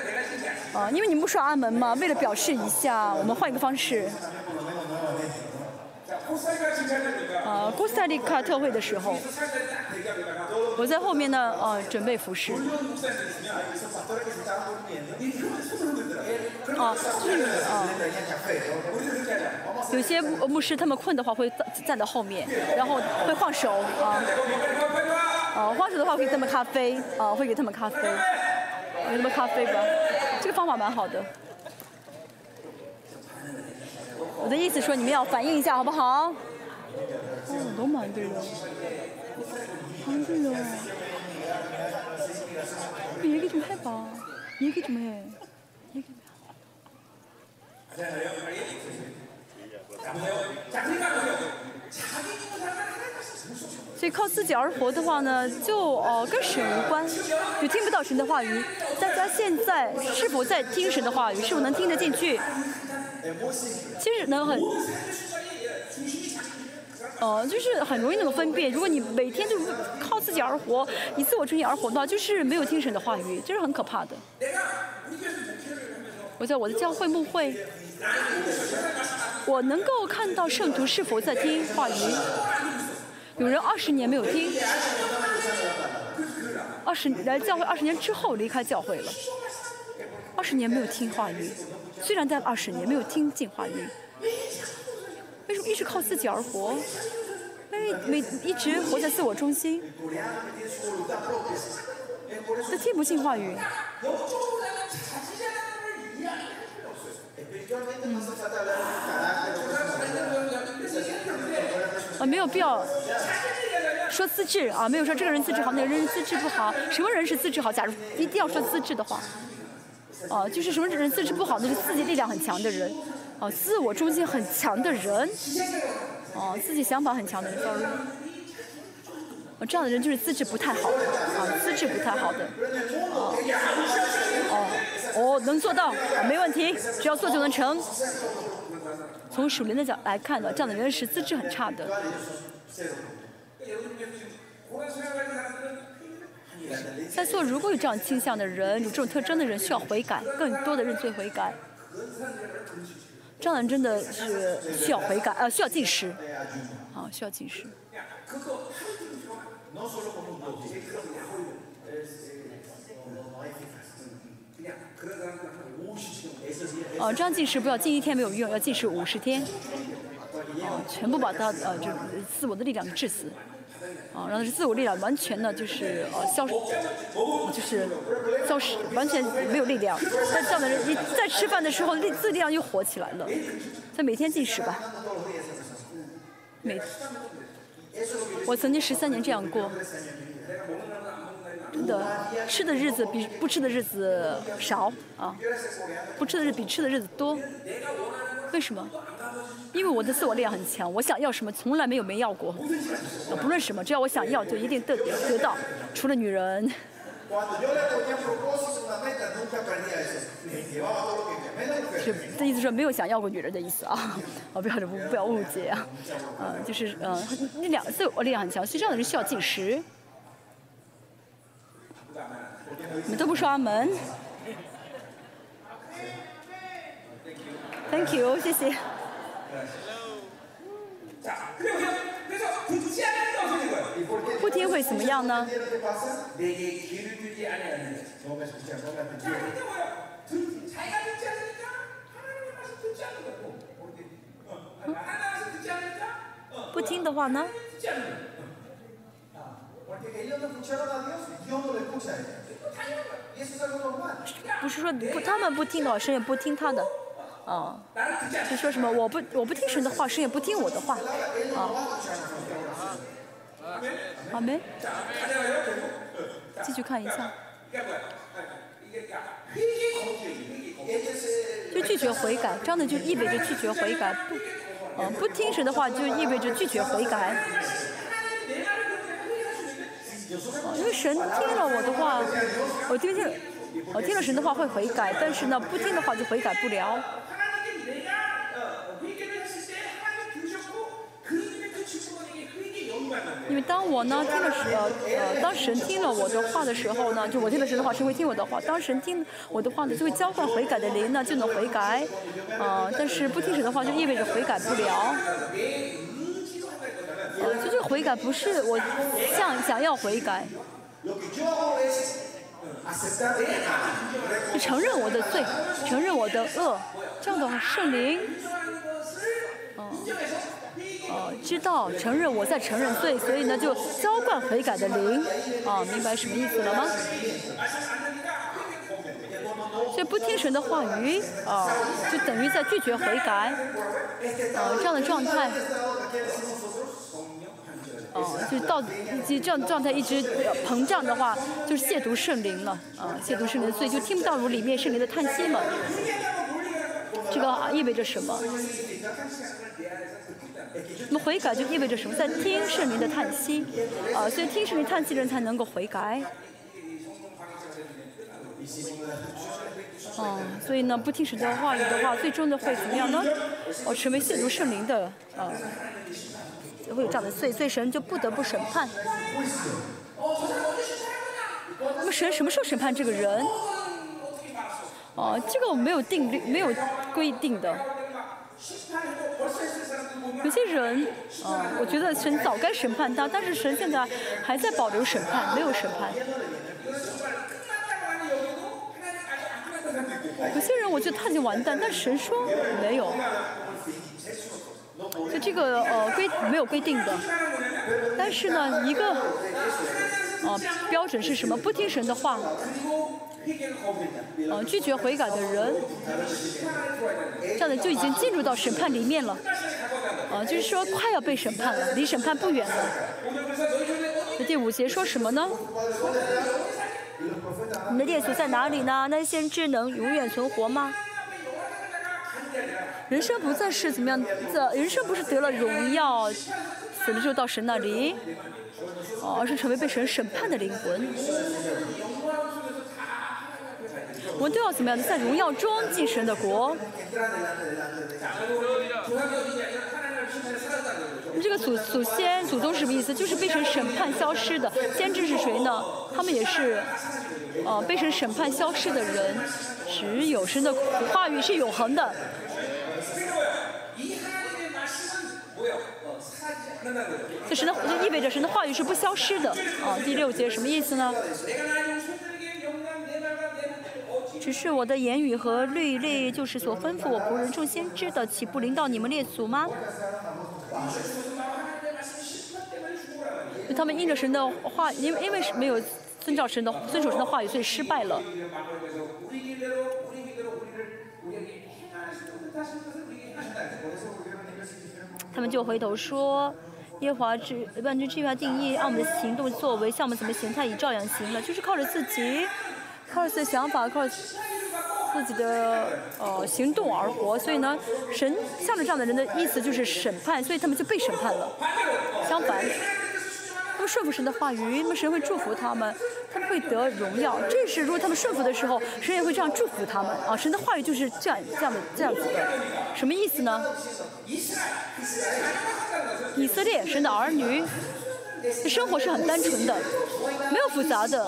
S1: 啊，因为你们不说阿门嘛，为了表示一下，我们换一个方式。啊，古斯塔利卡特会的时候，我在后面呢，呃，准备服饰。啊，就是啊，有些牧师他们困的话会站站在后面，然后会晃手啊，啊，晃手的话会给他们咖啡，啊，会给他们咖啡，给他们咖啡吧，这个方法蛮好的。我的意思说，你们要反应一下，好不好？哦，너무안들려안들려얘기좀해봐얘기좀해얘기좀所以靠自己而活的话呢，就呃跟神无关，就听不到神的话语。大家现在是否在听神的话语？是否能听得进去？ 其实能很，呃，就是很容易能够分辨。如果你每天就靠自己而活，以自我中心而活的话，就是没有精神的话语，这是很可怕的。我在我的教会牧会，我能够看到圣徒是否在听话语。有人二十年没有听，二十来教会二十年之后离开教会了，二十年没有听话语。虽然待了二十年，没有听进化语，为什么一直靠自己而活？哎，每一直活在自我中心，他听不进话语。啊，没有必要说资质啊，没有说这个人资质好，那个人资质不好。什么人是资质好？假如一定要说资质的话。哦，就是什么人资质不好，那是自己力量很强的人，哦，自我中心很强的人，哦，自己想法很强的人哦，这样的人就是资质不太好，啊，资质不太好的，哦，哦，哦，能做到，没问题，只要做就能成。从属灵的角来看呢，这样的人是资质很差的，在座如果有这样倾向的人，有这种特征的人，需要悔改，更多的认罪悔改。这样人真的是需要悔改，呃，需要进食，啊，需要进食。哦，这样进食不要进一天没有用，要进食五十天，哦，全部把他呃，就自我的力量给致死，啊，让自我力量完全的就是呃消，就是消失，完全没有力量。但这样的人，你在吃饭的时候力自力量又活起来了，在每天进食吧，每，我曾经十三年这样过。真的，吃的日子比不吃的日子少啊，不吃的日子比吃的日子多。为什么？因为我的自我力量很强，我想要什么从来没有没要过，不论什么，只要我想要就一定得得到，除了女人。是这意思说没有想要过女人的意思啊，啊 [LAUGHS] 不要不不要误解啊，嗯就是嗯那两自我力量很强，所以这样的人需要进食。你们都不说阿门，Thank you，谢谢。不听会怎么样呢？不听的话呢？不是说不，他们不听老师，也不听他的，啊，就说什么我不我不听神的话，神也不听我的话，啊，好没？继续看一下，就拒绝悔改，这样的就意味着拒绝悔改，不，啊，不听神的话就意味着拒绝悔改。因为神听了我的话，我听听，我听了神的话会悔改，但是呢，不听的话就悔改不了。因为当我呢听了神呃呃，当神听了我的话的时候呢，就我听了神的话，神会听我的话。当神听我的话呢，就会交换悔改的灵呢，就能悔改。啊，但是不听神的话，就意味着悔改不了。呃就这个悔改不是我想想要悔改，承认我的罪，承认我的恶，这样的话圣灵，哦，哦，知道承认我在承认罪，所以呢就浇灌悔改的灵，啊，明白什么意思了吗？所以不听神的话语，啊，就等于在拒绝悔改，啊，这样的状态。哦，[LAUGHS] 就是到，就这样状态一直膨胀的话，就是亵渎圣灵了，啊，亵渎圣灵，所以就听不到如里面圣灵的叹息嘛。这个意味着什么？那么悔改就意味着什么？在听圣灵的叹息，啊，所以听圣灵叹息的人才能够悔改。哦，所以呢，不听神的话语的话，最终的会怎么样呢？哦，成为亵渎圣灵的，啊。会有这样的罪，所以神就不得不审判。那么神什么时候审判这个人？哦，这个我没有定律，没有规定的。有些人，啊，我觉得神早该审判他，但是神现在还在保留审判，没有审判。有些人我觉得他已经完蛋，但神说没有。就这个呃规没有规定的，但是呢一个呃标准是什么？不听神的话，呃拒绝悔改的人，这样的就已经进入到审判里面了，呃就是说快要被审判了，离审判不远了。那第五节说什么呢？你的列祖在哪里呢？那先知能永远存活吗？人生不再是怎么样的，人生不是得了荣耀，死了之后到神那里，哦，而是成为被神审判的灵魂。我们都要怎么样在荣耀中进神的国。这个祖祖先、祖宗是什么意思？就是被神审判消失的。先知是谁呢？他们也是，呃，被神审判消失的人。只有神的话语是永恒的。这神的就意味着神的话语是不消失的。啊，第六节什么意思呢？只是我的言语和律例，就是所吩咐我仆人众先知的，岂不临到你们列祖吗？他们应着神的话，因为因为没有遵照神的遵守神的话语，所以失败了。他们就回头说，耶华之万军之耶和定义，按我们的行动作为，像我们怎么行，他已照样行了，就是靠着自己，靠着自己的想法，靠自己的呃行动而活。所以呢，神向着这样的人的意思就是审判，所以他们就被审判了。相反。他们顺服神的话语，那么神会祝福他们，他们会得荣耀。这是如果他们顺服的时候，神也会这样祝福他们啊！神的话语就是这样这样的这样子的，什么意思呢？以色列神的儿女，生活是很单纯的，没有复杂的，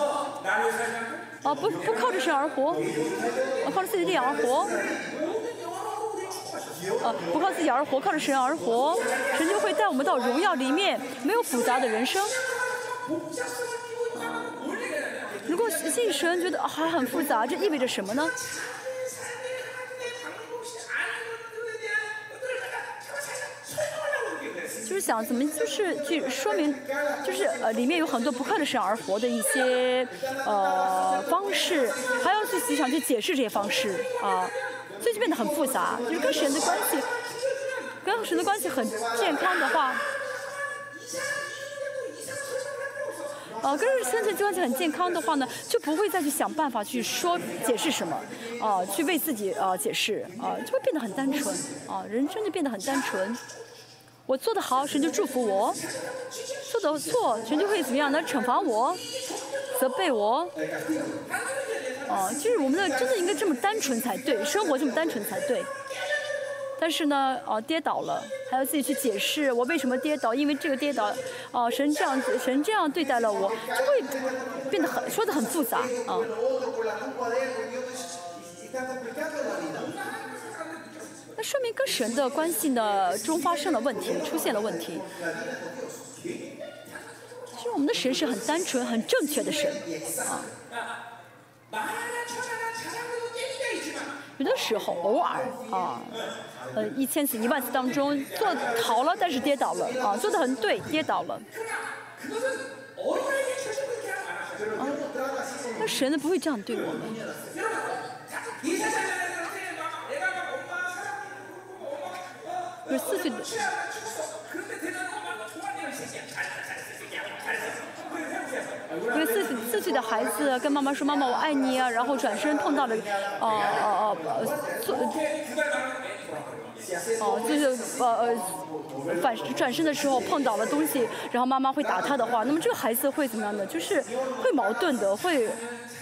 S1: 啊不不靠着神而活，靠着自己力量而活。啊，不靠自己而活，靠着神而活，神就会带我们到荣耀里面，没有复杂的人生。如果信神觉得还很复杂，这意味着什么呢？就是想怎么，就是去说明，就是呃，里面有很多不靠着神而活的一些呃方式，还要去想去解释这些方式啊。所以就变得很复杂，就是跟神的关系，跟神的关系很健康的话，呃，跟神的关系很健康的话呢，就不会再去想办法去说解释什么，啊，去为自己啊解释，啊，就会变得很单纯，啊，人生就变得很单纯。我做得好，神就祝福我；做得错，神就会怎么样呢？惩罚我，责备我。哦，就是我们的真的应该这么单纯才对，生活这么单纯才对。但是呢，哦，跌倒了，还要自己去解释我为什么跌倒，因为这个跌倒，哦，神这样子，神这样对待了我，就会变得很说的很复杂啊。那说明跟神的关系呢中发生了问题，出现了问题。其实我们的神是很单纯、很正确的神啊。有的时候，偶尔啊，呃，一千次、一万次当中做好了，但是跌倒了啊，做的很对，跌倒了。啊，那神呢不会这样对我们。有四岁的。因为四四岁的孩子跟妈妈说：“妈妈，我爱你啊！”然后转身碰到了，哦哦哦，做，哦就是呃呃，反转身的时候碰倒了东西，然后妈妈会打他的话，那么这个孩子会怎么样的？就是会矛盾的，会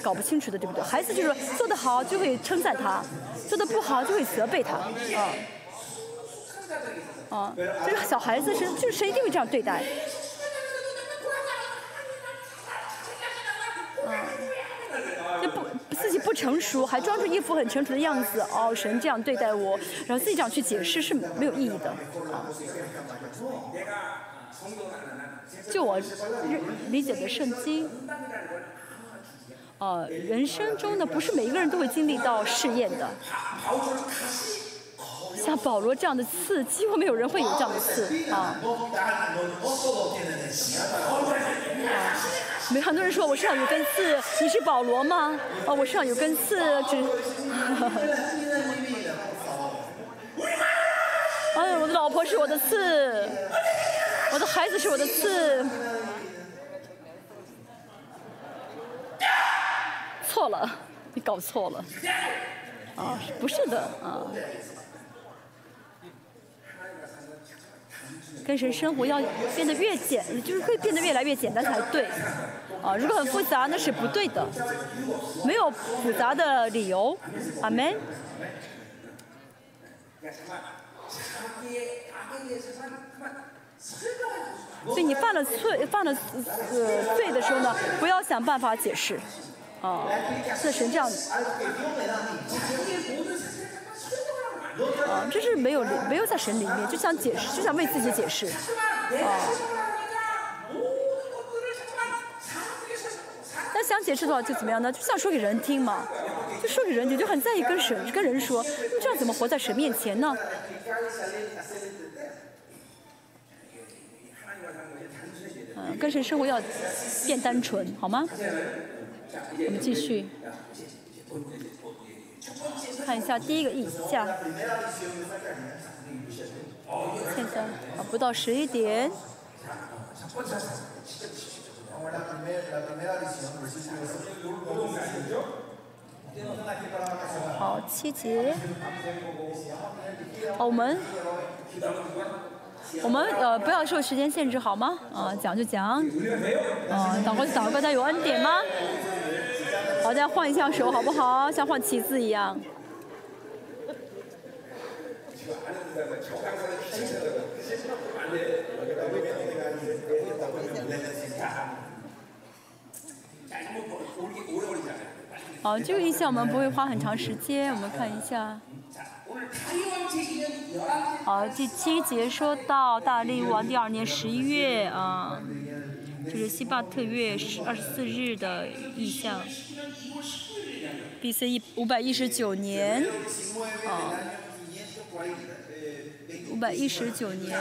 S1: 搞不清楚的，对不对？孩子就是做得好就会称赞他，做得不好就会责备他，啊，啊，就是小孩子是就是谁一定会这样对待。就不自己不成熟，还装出一副很成熟的样子。哦，神这样对待我，然后自己这样去解释是没有意义的。啊就我认理解的圣经，呃，人生中呢，不是每一个人都会经历到试验的。像保罗这样的刺，几乎没有人会有这样的刺啊。啊没很多人说我身上有根刺，你是保罗吗？哦，我身上有根刺，只。哎，我的老婆是我的刺，我的孩子是我的刺。错了，你搞错了。啊，不是的啊。跟神生活要变得越简，就是会变得越来越简单才对。啊，如果很复杂那是不对的，没有复杂的理由。阿门。所以你犯了罪，犯了呃罪的时候呢，不要想办法解释，啊，是神这样，啊，这是没有没有在神里面，就想解释，就想为自己解释，啊。那想解释的话就怎么样呢？就想说给人听嘛，就说给人听，就很在意跟神跟人说，那这样怎么活在神面前呢？嗯，跟神生活要变单纯，好吗？我们继续看一下第一个意象。现在啊，不到十一点。好，七节。我们我们呃不要受时间限制好吗？啊，讲就讲。啊，祷告就祷告，大家有恩典吗？好，再换一下手好不好？像换旗子一样。好，这个意象我们不会花很长时间，我们看一下。好，第七节说到大力王第二年十一月啊，就是西巴特月十二十四日的意象。B.C. 一五百一十九年啊，五百一十九年。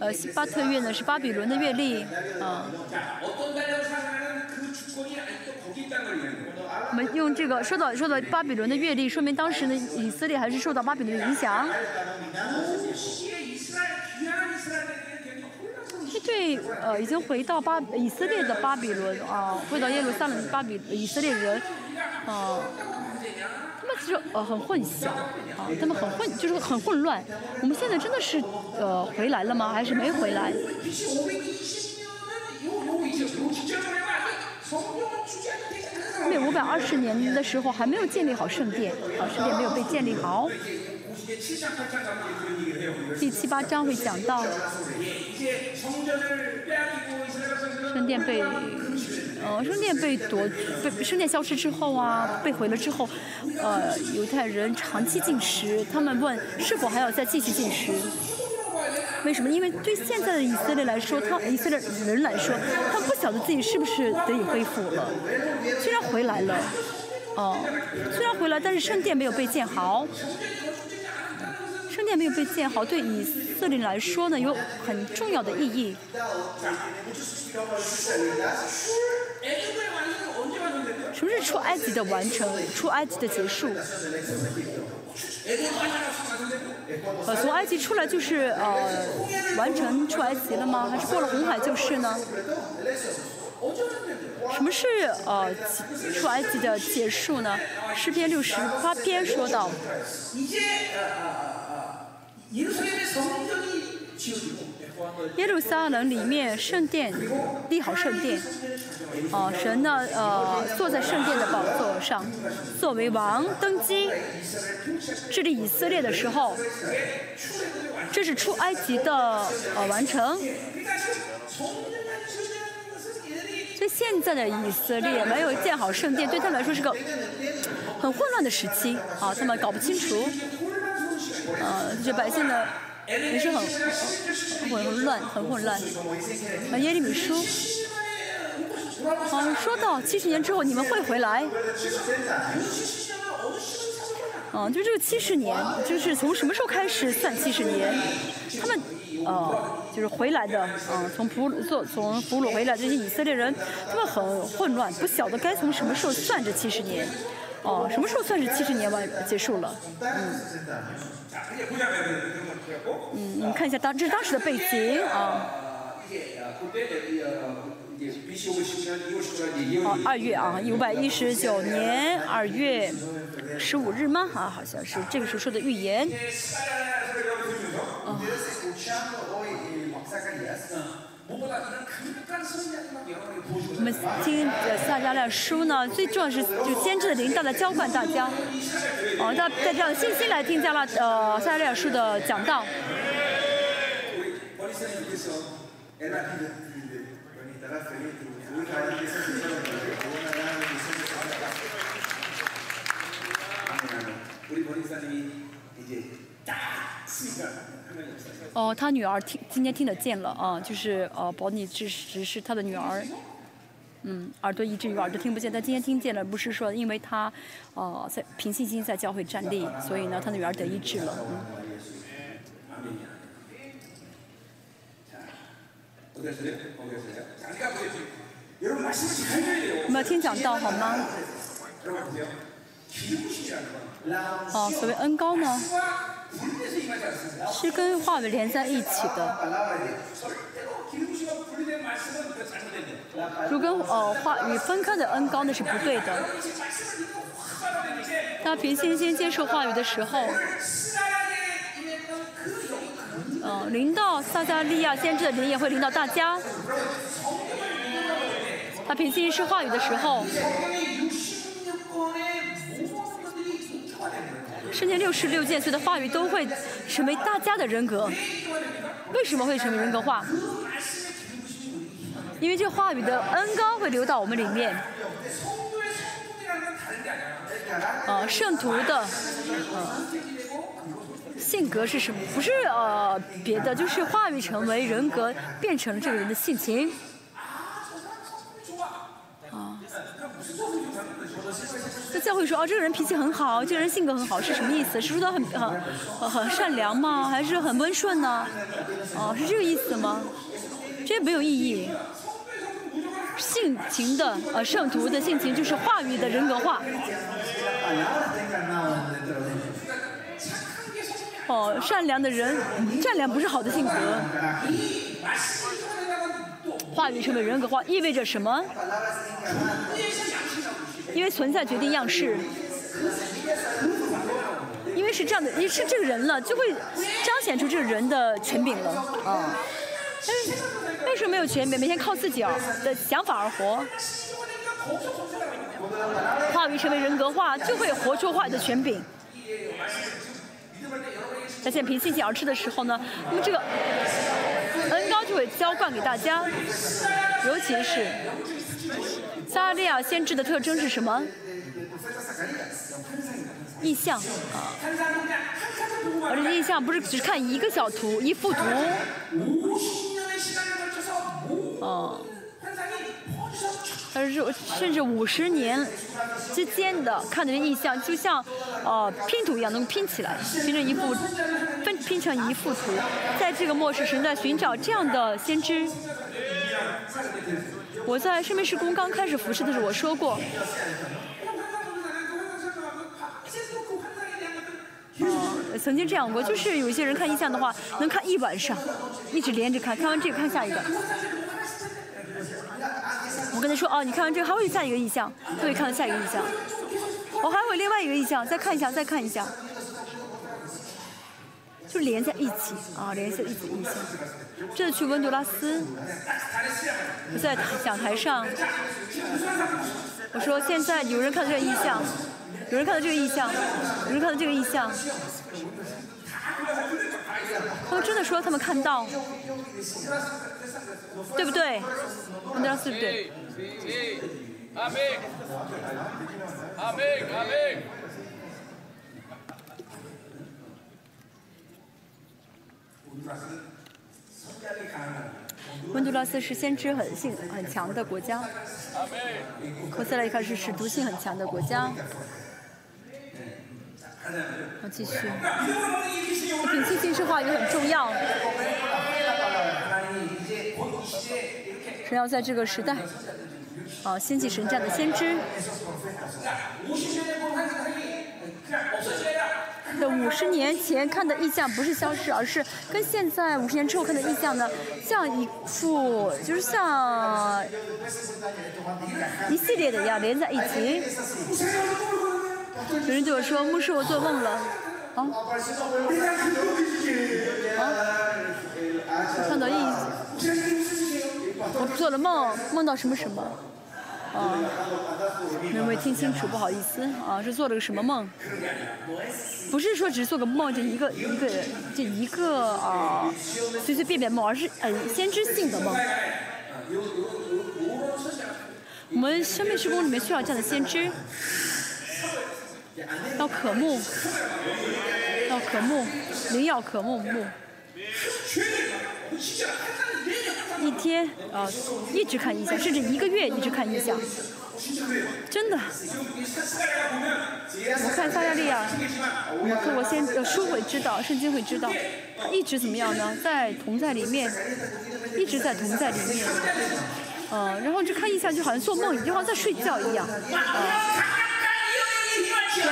S1: 呃，西巴特月呢是巴比伦的月历啊。我们用这个说到说到巴比伦的阅历，说明当时的以色列还是受到巴比伦的影响。对，呃，已经回到巴以色列的巴比伦啊，回到耶路撒冷的巴比以色列人啊，他们其实呃很混淆啊，他们很混，就是很混乱。我们现在真的是呃回来了吗？还是没回来？因为五百二十年的时候还没有建立好圣殿，啊，圣殿没有被建立好。第七八章会讲到，圣殿被，呃，圣殿被夺，被圣殿消失之后啊，被毁了之后，呃，犹太人长期进食，他们问是否还要再继续进食。为什么？因为对现在的以色列来说，他以色列人来说，他不晓得自己是不是得以恢复了。虽然回来了，哦，虽然回来，但是圣殿没有被建好。圣殿没有被建好，对以色列来说呢，有很重要的意义。什么是出埃及的完成？出埃及的结束？呃，从埃及出来就是呃完成出埃及了吗？还是过了红海就是呢？什么是呃出埃及的结束呢？诗篇六十八篇说到。耶路撒冷里面圣殿立好圣殿，哦，神呢呃坐在圣殿的宝座上，作为王登基治理以色列的时候，这是出埃及的呃完成。所以现在的以色列没有建好圣殿，对他们来说是个很混乱的时期啊，他们搞不清楚，呃，这百姓呢。也是很混乱，很混乱。啊，耶利米书，啊，说到七十年之后你们会回来。啊，就这个七十年，就是从什么时候开始算七十年？他们，呃，就是回来的，啊，从俘做从俘虏回来这些以色列人，他们很混乱，不晓得该从什么时候算这七十年。哦，什么时候算是七十年完结束了？嗯。嗯，你看一下当这是当时的背景啊。哦，二月啊，五百一十九年二月十五日吗？啊，好像是这个时候说的预言。啊。我们听撒加利亚书呢，最重要是就先制的领导来浇灌大家，哦，大带着信心来听加拉呃撒加利亚书的讲道。哦，他女儿听今天听得见了啊，就是呃，保你只只是他的女儿。嗯耳朵一直有耳朵听不见但今天听见了不是说因为他呃在凭信心在教会站立所以呢他的女儿得一致了嗯。没有听讲到好吗？哦所谓恩高呢是跟话语连在一起的。如果呃话语分开的恩高，那是不对的。那凭信心接受话语的时候，呃领导撒加利亚先知的人也会领导大家。他凭信心是话语的时候，圣殿六十六届有的话语都会成为大家的人格。为什么会成为人格化？因为这话语的恩高会流到我们里面。呃，圣徒的呃性格是什么？不是呃别的，就是话语成为人格，变成了这个人的性情。啊、呃，那教会说哦，这个人脾气很好，这个人性格很好，是什么意思？是说他很很很、善良吗？还是很温顺呢？哦、呃，是这个意思吗？这没有意义。性情的呃圣徒的性情就是话语的人格化。哦，善良的人，善良不是好的性格。话语成为人格化，意味着什么？因为存在决定样式，因为是这样的，你是这个人了，就会彰显出这个人的权柄了啊。[LAUGHS] 但是为什么没有权柄？每天靠自己的想法而活。话语成为人格化，就会活出话语的权柄。在现在凭信心而吃的时候呢，那么这个恩高就会浇灌给大家，尤其是撒利亚先知的特征是什么？意象啊，而这意象不是只看一个小图一幅图，哦。但，是甚至五十年之间的看的印象，就像呃拼图一样，能拼起来，拼成一幅，分拼成一幅图。在这个末世，神在寻找这样的先知。我在生命时空刚开始服侍的时候，我说过，曾经这样过，就是有一些人看意象的话，能看一晚上，一直连着看，看完这个看下一个。我跟他说，哦，你看完这个还会下一个意象，他会看到下一个意象，我、还会另外一个意象，再看一下，再看一下，就连在一起啊，连在一起意象。这次去温杜拉斯，我在讲台上，我说现在有人看这个意象，有人看到这个意象，有人看到这个意象，他们真的说他们看到，对不对？温杜拉斯，对不对？温杜拉斯是先知很性很强的国家，科斯莱克是使毒性很强的国家。我继续，品性性是话语很重要。神要在这个时代，啊，兴起神战的先知。这五十年前看的意象不是消失，而是跟现在五十年之后看的意象呢，像一幅就是像一系列的一样连在一起。有人对我说：“牧师，我做梦了。”啊？啊？我看到一，我做了梦，梦到什么什么？啊，没有没有听清楚，不好意思啊，是做了个什么梦？不是说只是做个梦，就一个一个就一个啊随随便便梦，而是呃先知性的梦。我们生命施工里面需要这样的先知，要渴慕，要渴慕，灵要渴慕慕。一天啊、一直看异象，甚至一个月一直看异象，真的。我看撒亚利亚，我看我先呃书会知道，圣经会知道，他一直怎么样呢？在同在里面，一直在同在里面。呃，然后就看异象就好像做梦，就好像在睡觉一样。你先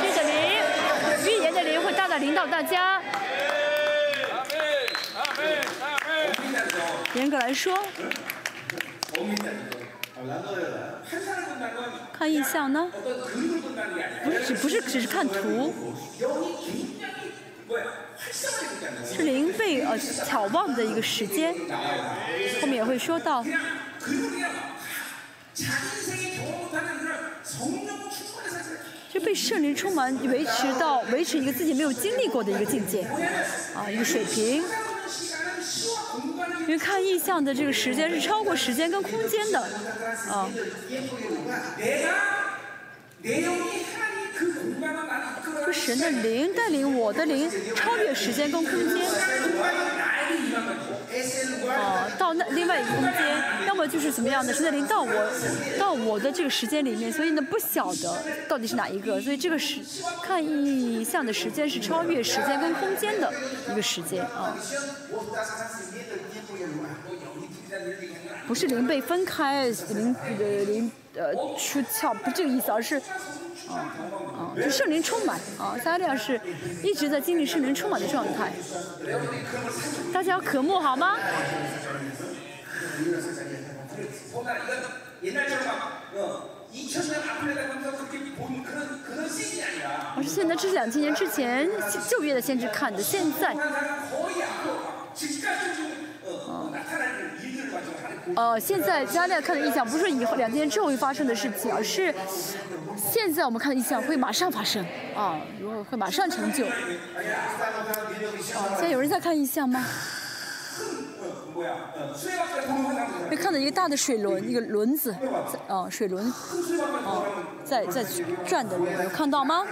S1: 这个灵，预言的灵会大大领导大家。严格来说，看印象呢，不是只不是只是看图，是零被呃巧望的一个时间，后面也会说到。就被圣灵充满维持到维持一个自己没有经历过的一个境界啊一个水平。因为看意象的这个时间是超过时间跟空间的啊。就神的灵带领我的灵超越时间跟空间。哦，到那另外一个空间，要么就是怎么样呢？是那临到我到我的这个时间里面。所以呢，不晓得到底是哪一个。所以这个时看意向的时间是超越时间跟空间的一个时间啊。不是灵被分开，灵呃，灵呃出窍，不这个意思，而是。啊，就圣灵充满啊，撒利尔是一直在经历圣灵充满的状态。大家要渴慕好吗？我说现在这是两千年之前，旧约的先知看的现在。
S2: 哦，
S1: 呃，现在家里看的异象不是以后两天之后会发生的事情，而是现在我们看的异象会马上发生，啊，如果会马上成就。现在有人在看异象吗？会看到一个大的水轮，一个轮子，啊，水轮，啊，在在转的轮，有看到吗？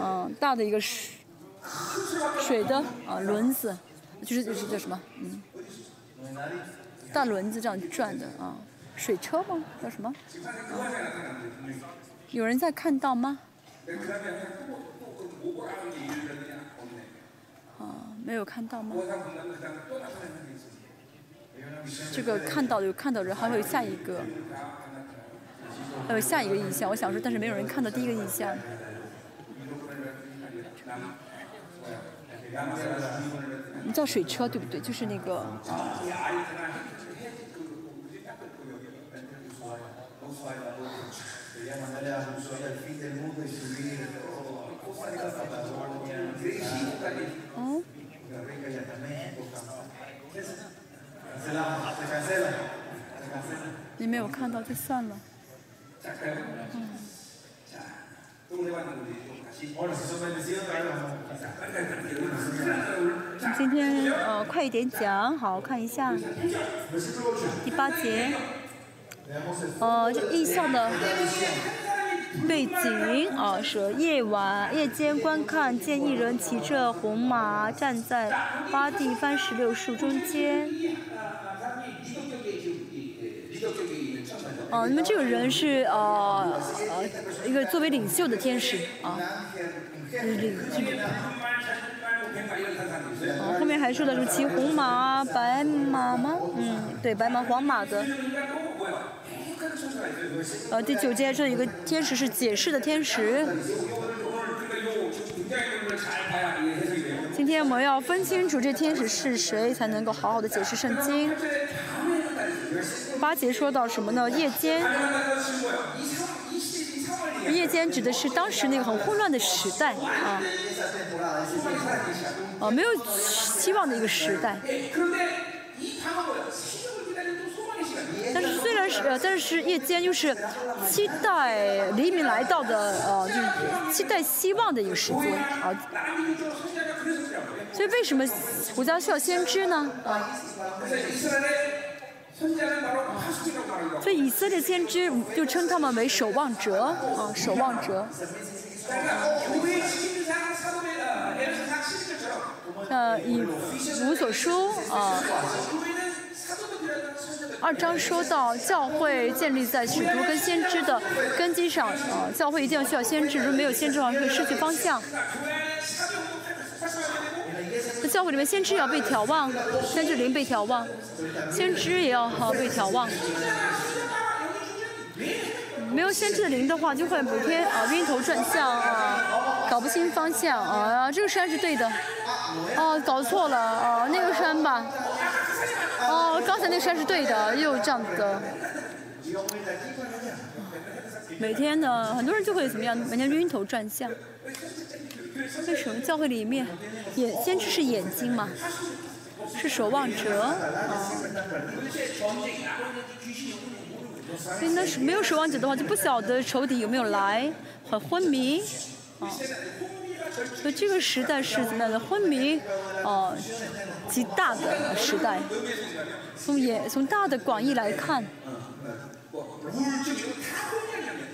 S1: 嗯，大的一个水水的啊轮子。就是就是叫什么？嗯，大轮子这样转的啊，水车吗？叫什么？有人在看到吗？啊，没有看到吗？这个看到有看到人，还会有下一个，还有下一个印象。我想说，但是没有人看到第一个印象。你叫水车对不对？就是那个。
S3: 嗯。
S1: 你没有看到就算了。嗯。今天呃快一点讲，好看一下第八节，呃，这意象的背景啊是夜晚夜间观看，见一人骑着红马站在八地番石榴树中间。哦、那么这个人是呃呃一个作为领袖的天使啊，就是领，后面还说的什么骑红马、白马吗？嗯，对，白马、黄马的。呃，第九节这一个天使是解释的天使。今天我们要分清楚这天使是谁，才能够好好的解释圣经。八节说到什么呢？夜间。夜间指的是当时那个很混乱的时代啊，啊，没有希望的一个时代。但是虽然是，呃，但是夜间又是期待黎明来到的，呃，就是期待希望的一个时间。啊，所以为什么胡家需要先知呢？啊。所以以色列先知就称他们为守望者啊，守望者。那以无所书啊，二章说到教会建立在使徒跟先知的根基上啊，教会一定要需要先知，如果没有先知的话，会失去方向。在教会里面，先知要被眺望，先知灵被眺望，先知也要被眺望。没有先知的灵的话，就会每天啊晕头转向啊，搞不清方向啊。这个山是对的，哦，搞错了，哦，那个山吧。哦，刚才那个山是对的，又这样子的。每天呢，很多人就会怎么样？每天晕头转向。为什么教会里面眼先知是眼睛嘛？是守望者啊。所以那是没有守望者的话，就不晓得仇敌有没有来，很昏迷啊。所以这个时代是怎么样的？昏迷啊，极大的时代。从眼从大的广义来看，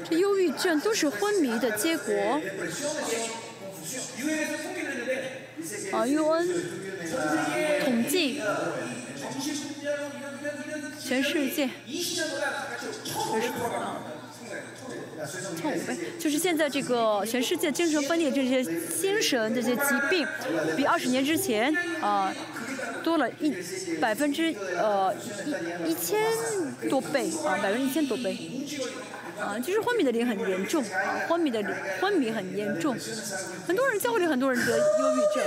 S1: 这忧郁症都是昏迷的结果。
S2: 유엔에서 통계를 했는데
S1: 啊，UN 统计
S2: 정신분야로 이런 이런 이런
S1: 全世界
S2: 20년보다 가까이 처음 돌아가 성장해.
S1: 错误呗，就是现在这个全世界精神分裂这些精神这些疾病，比二十年之前啊、多了一百分之呃一一千多倍啊，百分之一千多倍。 啊，就是昏迷的灵很严重，啊，昏迷的灵昏迷很严重，很多人教会里很多人得忧郁症，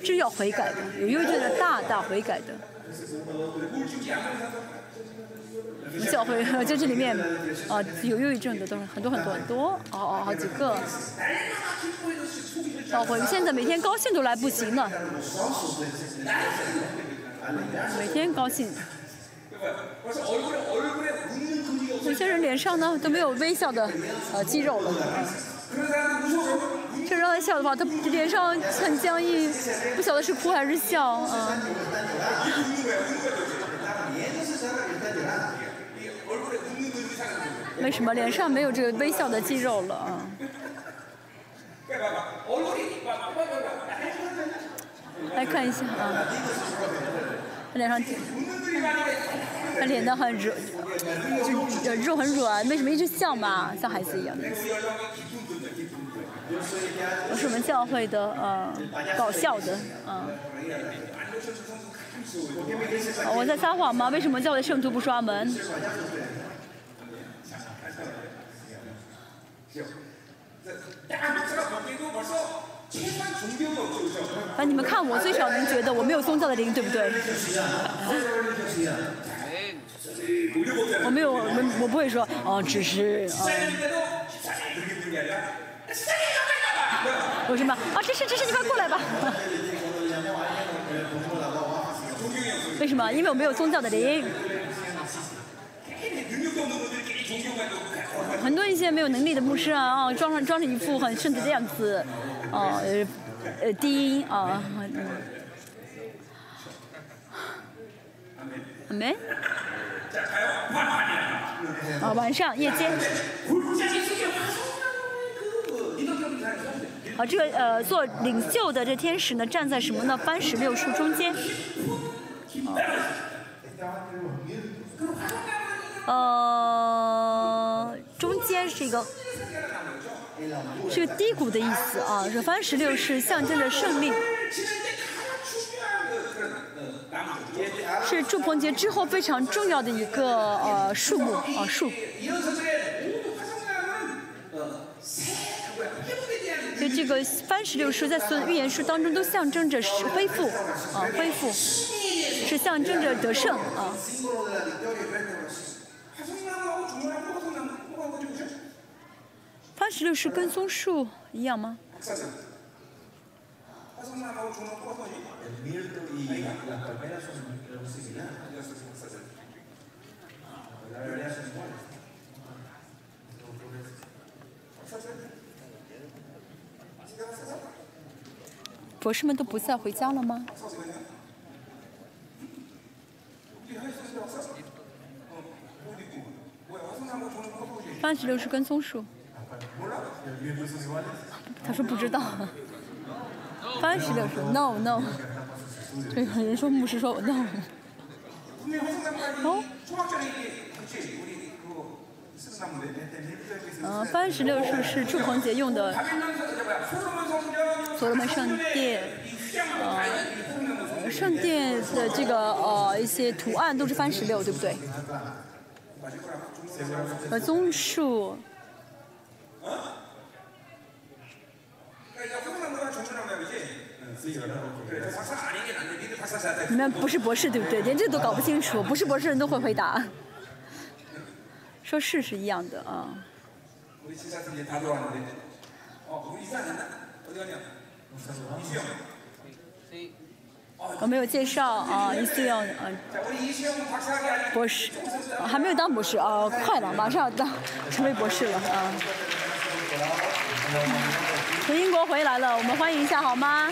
S1: 这是要悔改的，有忧郁症的大大悔改的。我们教会在这里面啊，有忧郁症的都是很多很多很多，哦哦，好几个。教会现在每天高兴都来不及呢，每天高兴。有些人脸上呢都没有微笑的呃肌肉了。这让他笑的话他脸上很僵硬不晓得是哭还是笑啊为什么脸上没有这个微笑的肌肉了？啊来看一下啊。他脸上。他脸蛋很软，就肉很软，为什么一直笑嘛？像孩子一样的。我是我们教会的，嗯，搞笑的，嗯、我在撒谎吗？为什么教会圣徒不刷门？啊，你们看我最少能觉得我没有宗教的灵，对不对？我没有，我我不会说，哦，只是，为什么？啊，这是，这是你快过来吧？为什么？因为我没有宗教的灵。很多一些没有能力的牧师啊，啊，装上装成一副很圣的的样子，哦，呃，呃低音，啊，阿门。啊，晚上夜间。啊，这个呃，做领袖的这天使呢，站在什么呢？番石榴树中间。呃，中间是一个，是个低谷的意思啊。这番石榴是象征着胜利。是祝棚节之后非常重要的一个呃树木啊树。就这个番石榴树在所有预言书当中都象征着是恢复啊恢复，是象征着得胜啊。番石榴是跟松树一样吗？博士们都不再回家了吗八十六是跟松树。他说不知道。番石榴树，no no，这个有人说牧师说
S2: 我 no。哦。
S1: 嗯，番石榴树是祝鹏杰用的，所罗门圣殿，呃，圣殿的这个呃一些图案都是番石榴，对不对？呃，棕树。你们不是博士对不对？连这都搞不清楚，不是博士人都会回答。说是是一样的啊。我没有介绍啊，一定要啊，博士还没有当博士啊，快了，马上要当成为博士了啊。从英国回来了，我们欢迎一下好吗？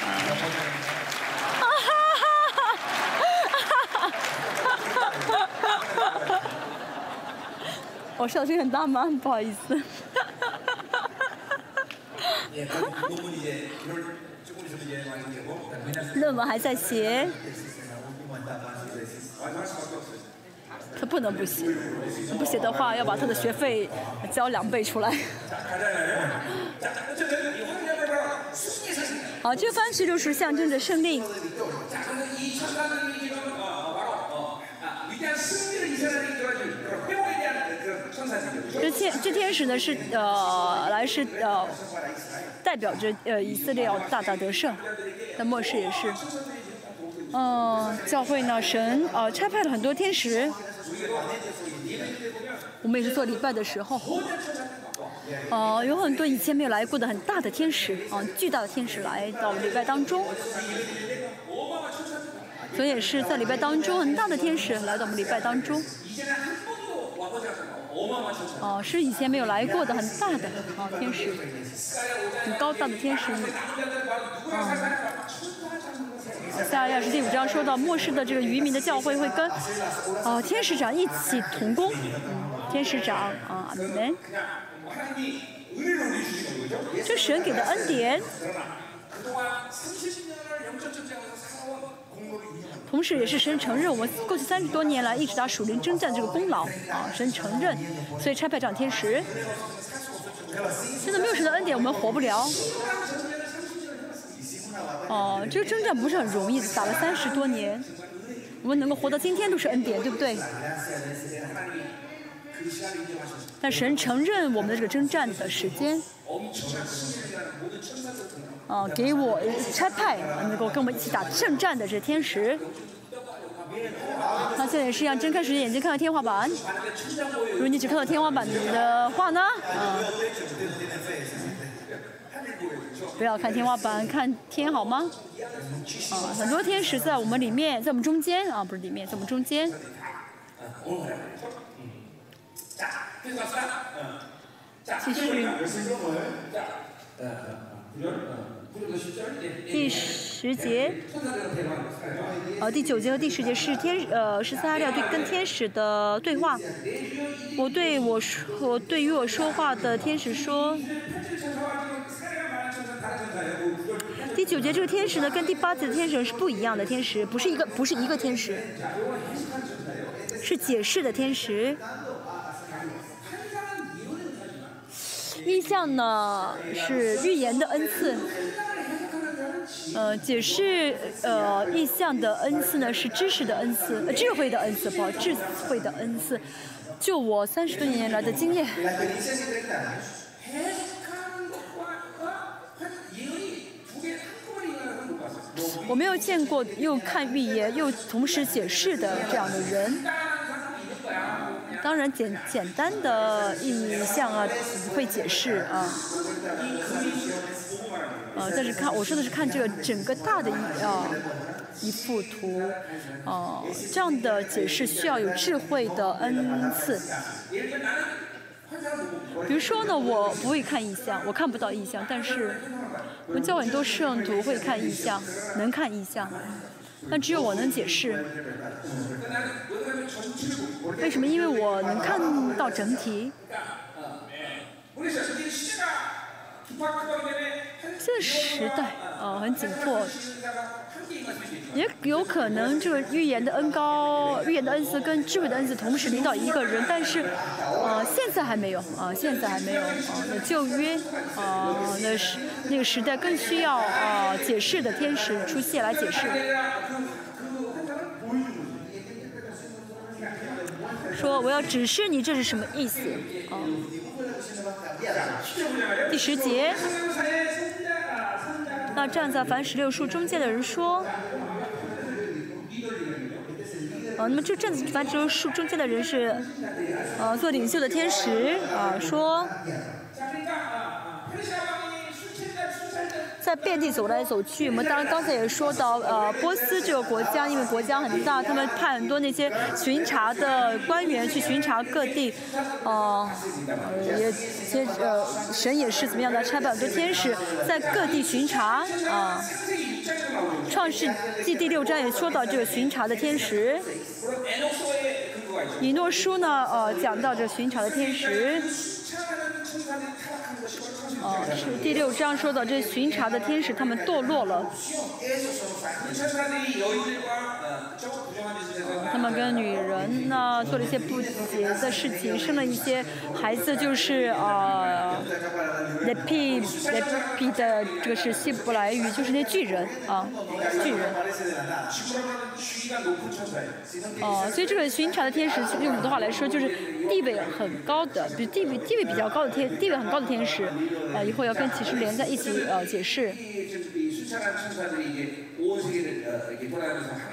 S1: [LAUGHS] 我笑声很大吗？不好意思。论文还在写。他不能不写，不写的话要把他的学费交两倍出来。好，这个番石榴是象征着胜利。这天这天使呢是呃来是呃代表着呃以色列要大大得胜，那末世也是，嗯、呃，教会呢神呃差派了很多天使，我们也是做礼拜的时候，哦有很多以前没有来过的很大的天使嗯巨大的天使来到我们礼拜当中。所以也是在礼拜当中很大的天使来到我们礼拜当中。哦是以前没有来过的很大的啊天使很高大的天使。嗯大下要是第五章说到末世的这个渔民的教会会跟哦天使长一起同工。天使长啊
S2: 你们
S1: 这神给的恩典，同时也是神承认我们过去三十多年来一直打蜀灵征战这个功劳啊，神承认。所以差派长天使，现在没有神的恩典我们活不了。哦，这个征战不是很容易，打了三十多年，我们能够活到今天都是恩典，对不对？但神承认我们的这个征战的时间。啊，给我差派能够跟我们一起打圣战的这天使。那现在也是一样，睁开时眼睛看看天花板。如果你只看到天花板的话呢？啊，不要看天花板，看天好吗？啊，很多天使在我们里面，在我们中间啊，不是里面，在我们中间。继续第十节，呃第九节和第十节是天呃是撒旦对跟天使的对话。我对我说我对于我说话的天使说，第九节这个天使呢跟第八节的天使是不一样的天使，不是一个不是一个天使，是解释的天使。意象呢是预言的恩赐，呃，解释呃意象的恩赐呢是知识的恩赐，智慧的恩赐，不，智慧的恩赐。就我三十多年来的经验，我没有见过又看预言又同时解释的这样的人。当然，简简单的意象啊，会解释啊，呃，但是看我说的是看这个整个大的一啊一幅图，哦，这样的解释需要有智慧的恩赐。比如说呢，我不会看意象，我看不到意象，但是我们教很多圣徒会看意象，能看意象，但只有我能解释。为什么？因为我能看到整体。这个时代，呃，很紧迫，也有可能这个预言的恩高，预言的恩赐跟智慧的恩赐同时临到一个人，但是，呃，现在还没有，啊，现在还没有，啊，就约，啊，那时那个时代更需要啊，解释的天使出现来解释。说我要指示你这是什么意思？啊第十节。那站在凡十六树中间的人说。那么就站在凡十六树中间的人是呃做领袖的天使啊说。在遍地走来走去，我们当刚才也说到呃波斯这个国家，因为国家很大，他们派很多那些巡查的官员去巡查各地，呃，也，先，呃，神也是怎么样的，差不很多天使在各地巡查，啊，创世纪第六章也说到这个巡查的天使。以诺书呢，呃，讲到这巡查的天使。啊，是第六章说到这巡查的天使，他们堕落了。他们跟女人呢、做了一些不洁的事情，生了一些孩子，就是啊 l e p i l e p i 的这个是希伯来语，就是那巨人啊，巨人。哦、啊，所以这个巡查的天使，用我们的话来说，就是地位很高的，比地位地位比较高的天，地位很高的天使，呃一会儿要跟启示连在一起呃解释。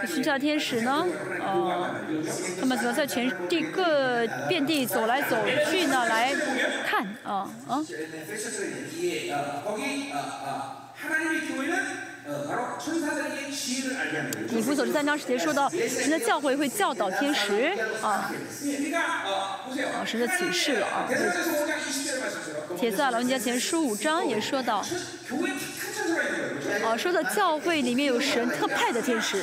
S2: 寻
S1: 找天使呢呃他们则在全地各遍地走来走去呢来看啊啊你父所知三章时节说到神的教会会教导天使啊，啊神的启示了啊。帖撒罗尼迦前书五章也说到，啊说到教会里面有神特派的天使，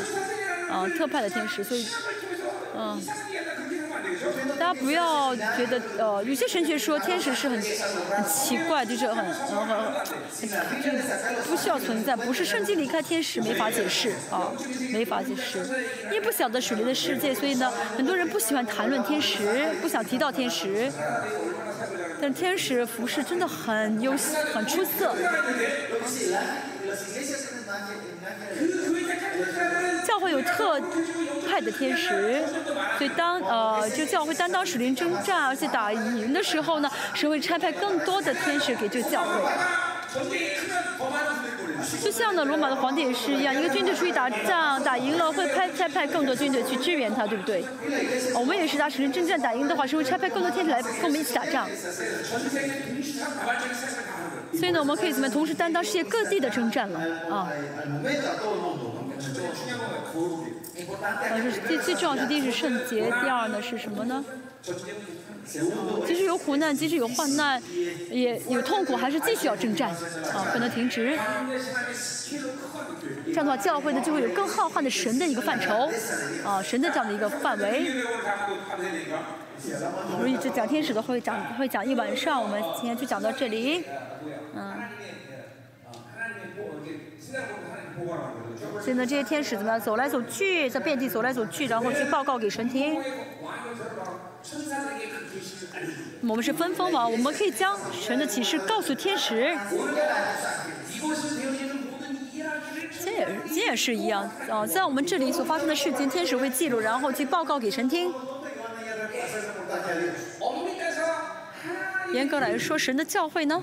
S1: 啊特派的天使，所以，
S2: 嗯。
S1: 大家不要觉得呃，有些神学说天使是很很奇怪，就是很很很不需要存在，不是圣经离开天使没法解释啊，没法解释。因为不晓得属灵的世界，所以呢，很多人不喜欢谈论天使，不想提到天使。但天使服饰真的很优，很出色。教会有特派的天使，所以当呃，就教会担当属灵征战，而且打赢的时候呢，神会差派更多的天使给这个教会。就像呢，罗马的皇帝也是一样，一个军队出去打仗，打赢了会派差派更多军队去支援他，对不对？我们也是打属灵征战，打赢的话，神会差派更多天使来跟我们一起打仗。所以呢，我们可以怎么同时担当世界各地的征战了啊？呃，最最重要是第一是圣洁，第二呢是什么呢？即使有苦难，即使有患难，也有痛苦，还是继续要征战，啊，不能停止。这样的话，教会呢就会有更浩瀚的神的一个范畴，啊，神的这样的一个范围。我们一直讲天使的会讲会讲一晚上，我们今天就讲到这里，
S2: 嗯。
S1: 所以呢，这些天使怎么样走来走去，在遍地走来走去，然后去报告给神听。我们是分封王，我们可以将神的启示告诉天使。这也这也是一样，啊，在我们这里所发生的事情，天使会记录，然后去报告给神听。严格来说，神的教诲呢？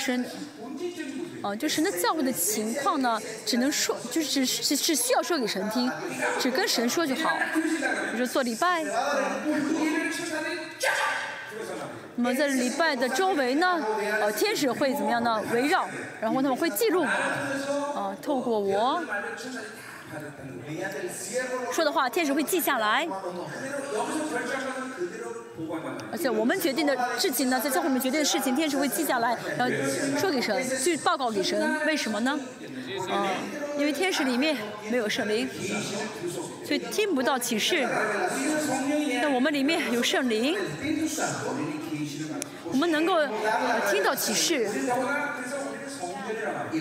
S1: 神，啊，就神的教会的情况呢，只能说，就是是是需要说给神听，只跟神说就好，比如说做礼拜。那么在礼拜的周围呢，呃，天使会怎么样呢？围绕，然后他们会记录，啊，透过我说的话，天使会记下来。而且我们决定的事情呢，在教会里面决定的事情，天使会记下来，然后说给神，去报告给神。为什么呢？啊、因为天使里面没有圣灵，所以听不到启示。那我们里面有圣灵，我们能够听到启示。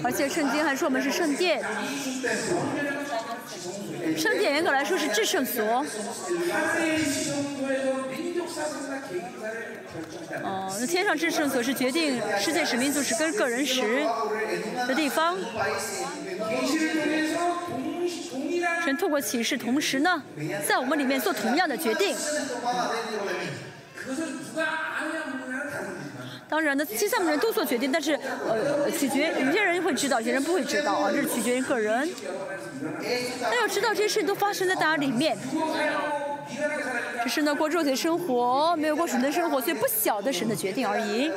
S1: 而且圣经还说我们是圣殿，圣殿严格来说是至圣所。哦，那天上之圣所是决定世界使命就是跟个人时的地方。神透过启示，同时呢，在我们里面做同样的决定。当然呢，七三个人都做决定，但是呃，取决有些人会知道，有些人不会知道啊，这是取决于个人。那要知道这些事情都发生在大家里面，只是呢过肉体生活，没有过神的生活，所以不晓得神的决定而已。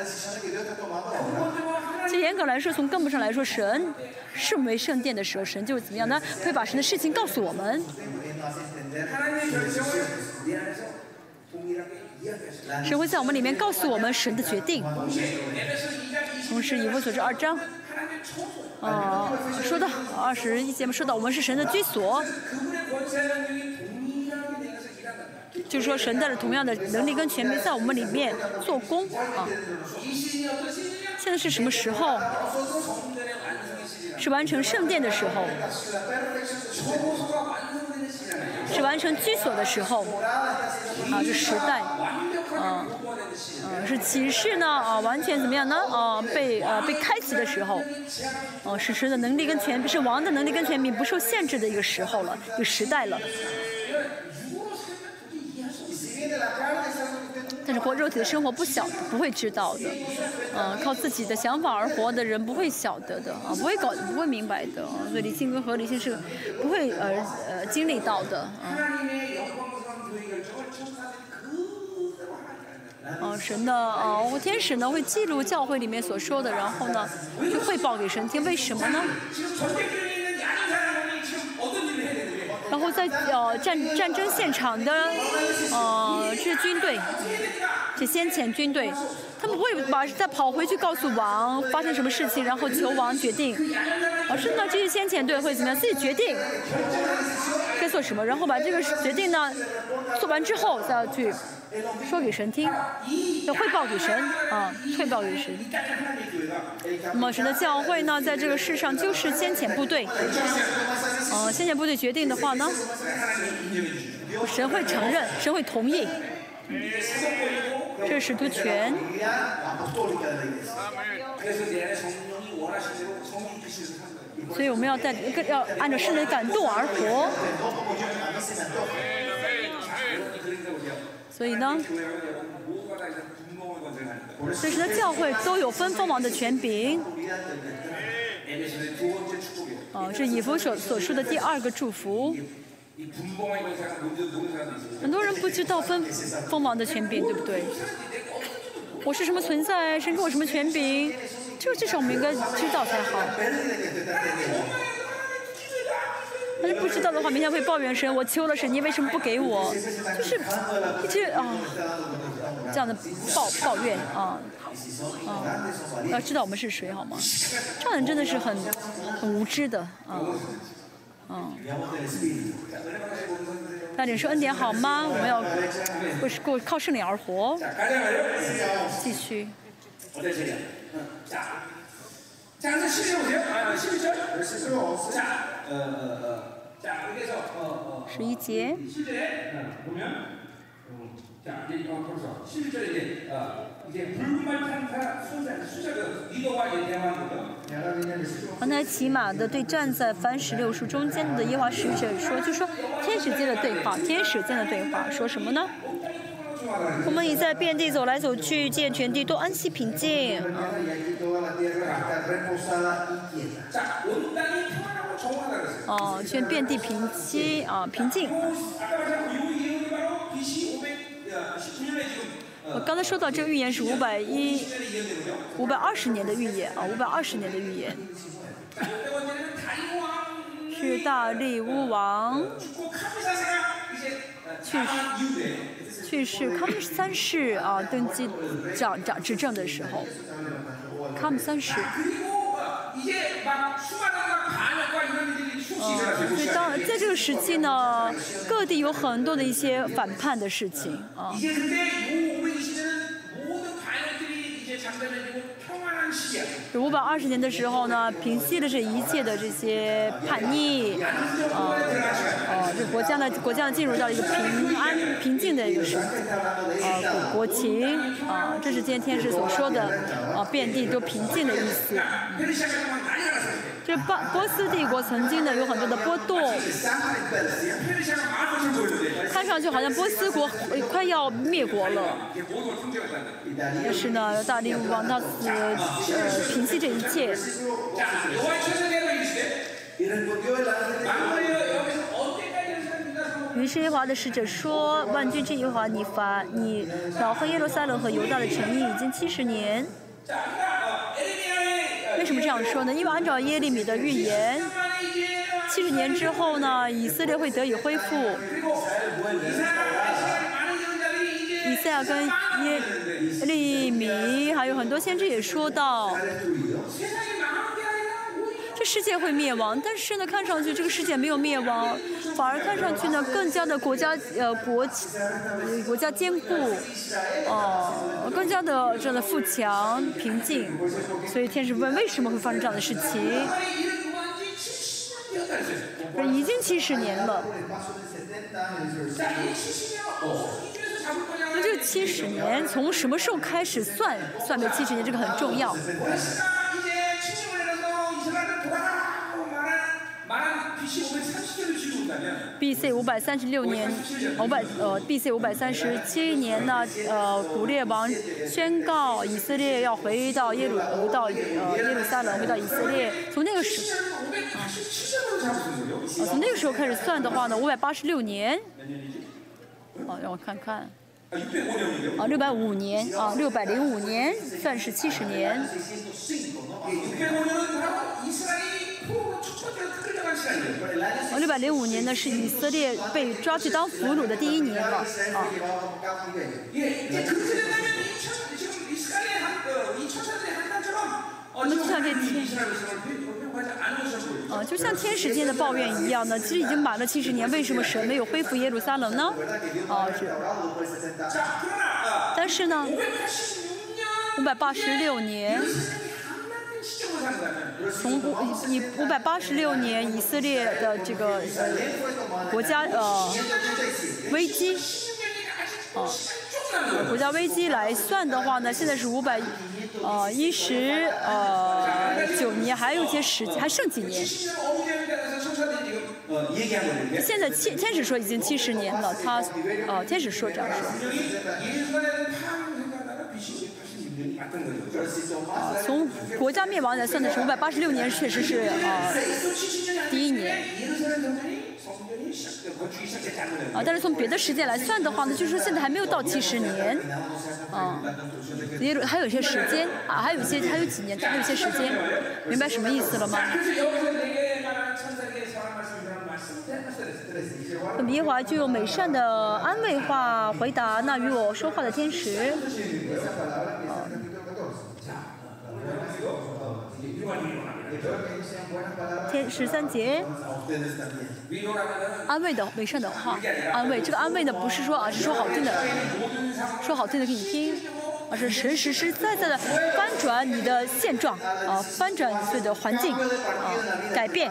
S1: 其实严格来说，从根本上来说，神圣为圣殿的时候，神就是怎么样呢？会把神的事情告诉我们。神会在我们里面告诉我们神的决定。同时，以弗所这二章，啊、说到二十一节嘛，说到我们是神的居所，就是说神带着同样的能力跟权柄在我们里面做工啊。现在是什么时候？是完成圣殿的时候，是完成居所的时候，啊，这时代，啊，啊，是启示呢，啊，完全怎么样呢？啊，被呃被开启的时候，啊，是神的能力跟权柄，是王的能力跟权柄不受限制的一个时候了，一个时代了。但是活肉体的生活不晓，不会知道的，嗯、靠自己的想法而活的人不会晓得的啊，不会搞，不会明白的，所以理性跟合理性是不会呃呃经历到的啊。啊，神的啊，天使呢会记录教会里面所说的，然后呢就汇报给神听，为什么呢？然后在呃战战争现场的呃这些军队，这先遣军队，他们不会把再跑回去告诉王发生什么事情，然后求王决定，而是呢这些先遣队会怎么样自己决定。该做什么，然后把这个决定呢做完之后再要去说给神听，要汇报给神啊。汇报给神，那么神的教会呢，在这个世上就是先遣部队。呃，先遣部队决定的话呢，神会承认，神会同意。这是主权，所以我们要在，要按照圣灵感动而活。所以呢，这是教会都有分封王的权柄。哦，这以弗所所说的第二个祝福，很多人不知道分封王的权柄。对不对？我是什么存在神，给我什么权柄，就至少我们应该知道才好。但是不知道的话，明天会抱怨神，我求了神，你为什么不给我？就是一直啊这样的抱抱怨啊啊！要知道我们是谁好吗？这样的人真的是很很无知的啊嗯。大点说恩典好吗？我们要过过靠圣灵而活。
S2: 자, 가자 말이요.
S1: 继续，
S2: 어떤 소리야? 어, 자, 자, 그래서 11절 보세요. 아, 11절. 자, 어, 어, 어. 자, 여기서 어, 어,
S1: 十一节。
S2: 11절에 어, 보면 어, 자, 이제 어, 벌써 11절에 이제 어, 이제 붉은 말 타는 사람 수자 수자 그 리더와 이제 대화하는 거죠.
S1: 刚才骑马的对站在凡十六树中间的耶和华使者说，就说天使间的对话，天使间的对话说什么呢？我们已在遍地走来走去，见全地都安息平静。
S3: y
S1: 哦，全遍地平息啊，平静。我刚才说到这个预言是五百一五百二十年的预言啊，五百二十年的预言。是大力乌王
S2: 去世，
S1: 去世康姆三世啊，登基掌掌执政的时候，康姆三世。
S2: 啊，
S1: 所以当在这个时期呢，各地有很多的一些反叛的事情。啊，
S2: 这
S1: 五百二十年的时候呢，平息了这一切的这些叛逆。啊，这国家呢，国家进入到一个平安平静的一个时期。啊，国国情啊，这是今天天使所说的啊，遍地都平静的意思。这波波斯帝国曾经呢有很多的波动，看上去好像波斯国快要灭国了。但是呢，大力王是呃平息这一切。于是耶和华的使者说：“万军之耶和华，你罚你老黑耶路撒冷和犹大的诚意已经七十年。”为什么这样说呢？因为按照耶利米的预言七十年之后呢以色列会得以恢复。以色列跟耶利米还有很多先知也说到世界会灭亡，但是呢，看上去这个世界没有灭亡，反而看上去呢，更加的国家呃国国家坚固，哦，更加的这样的富强平静。所以天使问为什么会发生这样的事情？已经七十年了，那就七十年，从什么时候开始算算的七十年？这个很重要。
S2: B.C.
S1: 五百三十六年，五百呃 B.C. 五百三十七年呢，呃，古列王宣告以色列要回到耶路回到呃耶路撒冷，回到以色列。从那个时，啊，从那个时候开始算的话呢，五百八十六年，啊，让我看看，啊，六百五年，啊，六百零五年，算是七十年。百零五年呢是以色列被抓去当俘虏的第一年啊。
S2: 我们就像这天，
S1: 呃，就像天使间的抱怨一样呢，其实已经满了七十年，为什么神没有恢复耶路撒冷呢？啊，是。但是呢，五百八十六年。从五以五百八十六年以色列的这个国家呃危机，
S2: 呃
S1: 国家危机来算的话呢，现在是五百呃一十呃九年，还有一些时间，还剩几年。现在七天使说已经七十年了，他呃天使说这样说。
S2: 啊，
S1: 从国家灭亡来算的是五百八十六年，确实是
S2: 啊
S1: 第一年。啊，但是从别的时间来算的话呢，就说现在还没有到七十年，嗯，也还有一些时间啊，还有一些还有几年，还有一些时间，明白什么意思了吗？米华就用美善的安慰话回答那与我说话的天使。天十三节，安慰的、美善的话，安慰。这个安慰呢，不是说啊，是说好听的，说好听的给你听，而是实实实在在的翻转你的现状啊，翻转你的环境啊，改变。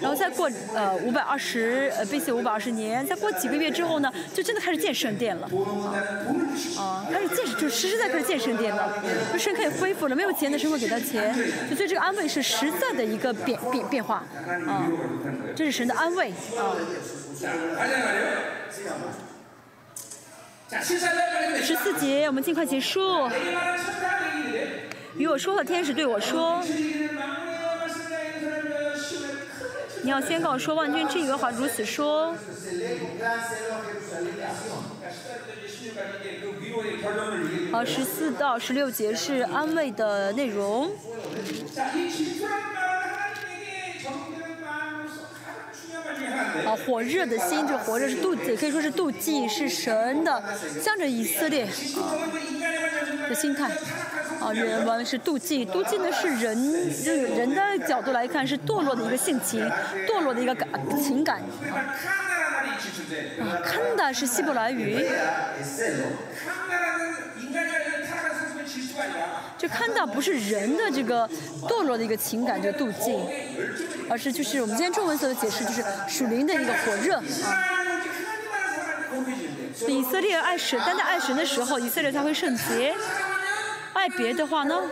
S1: 然后再过呃五百二十呃 BC 五百二十年，再过几个月之后呢，就真的开始建圣殿了。啊，开始建就实实在开始建圣殿了，就神可以恢复了，没有钱的神会给他钱，所以这个安慰是实在的一个变变变化。啊，这是神的安慰。啊。十四节，我们尽快结束。与我说的天使对我说。你要宣告说万军之耶和华如此说。好，十四到十六节是安慰的内容。好，火热的心，这火热是妒子，可以说是妒忌，是神的向着以色列的心态。啊，原文是妒忌，妒忌呢是人，就是人的角度来看是堕落的一个性情，堕落的一个感，情感。啊，看的是希伯来语，就看到不是人的这个堕落的一个情感，就妒忌，而是就是我们今天中文所的解释就是属灵的一个火热啊。以色列爱神，但在爱神的时候，以色列才会圣洁。爱别的话呢，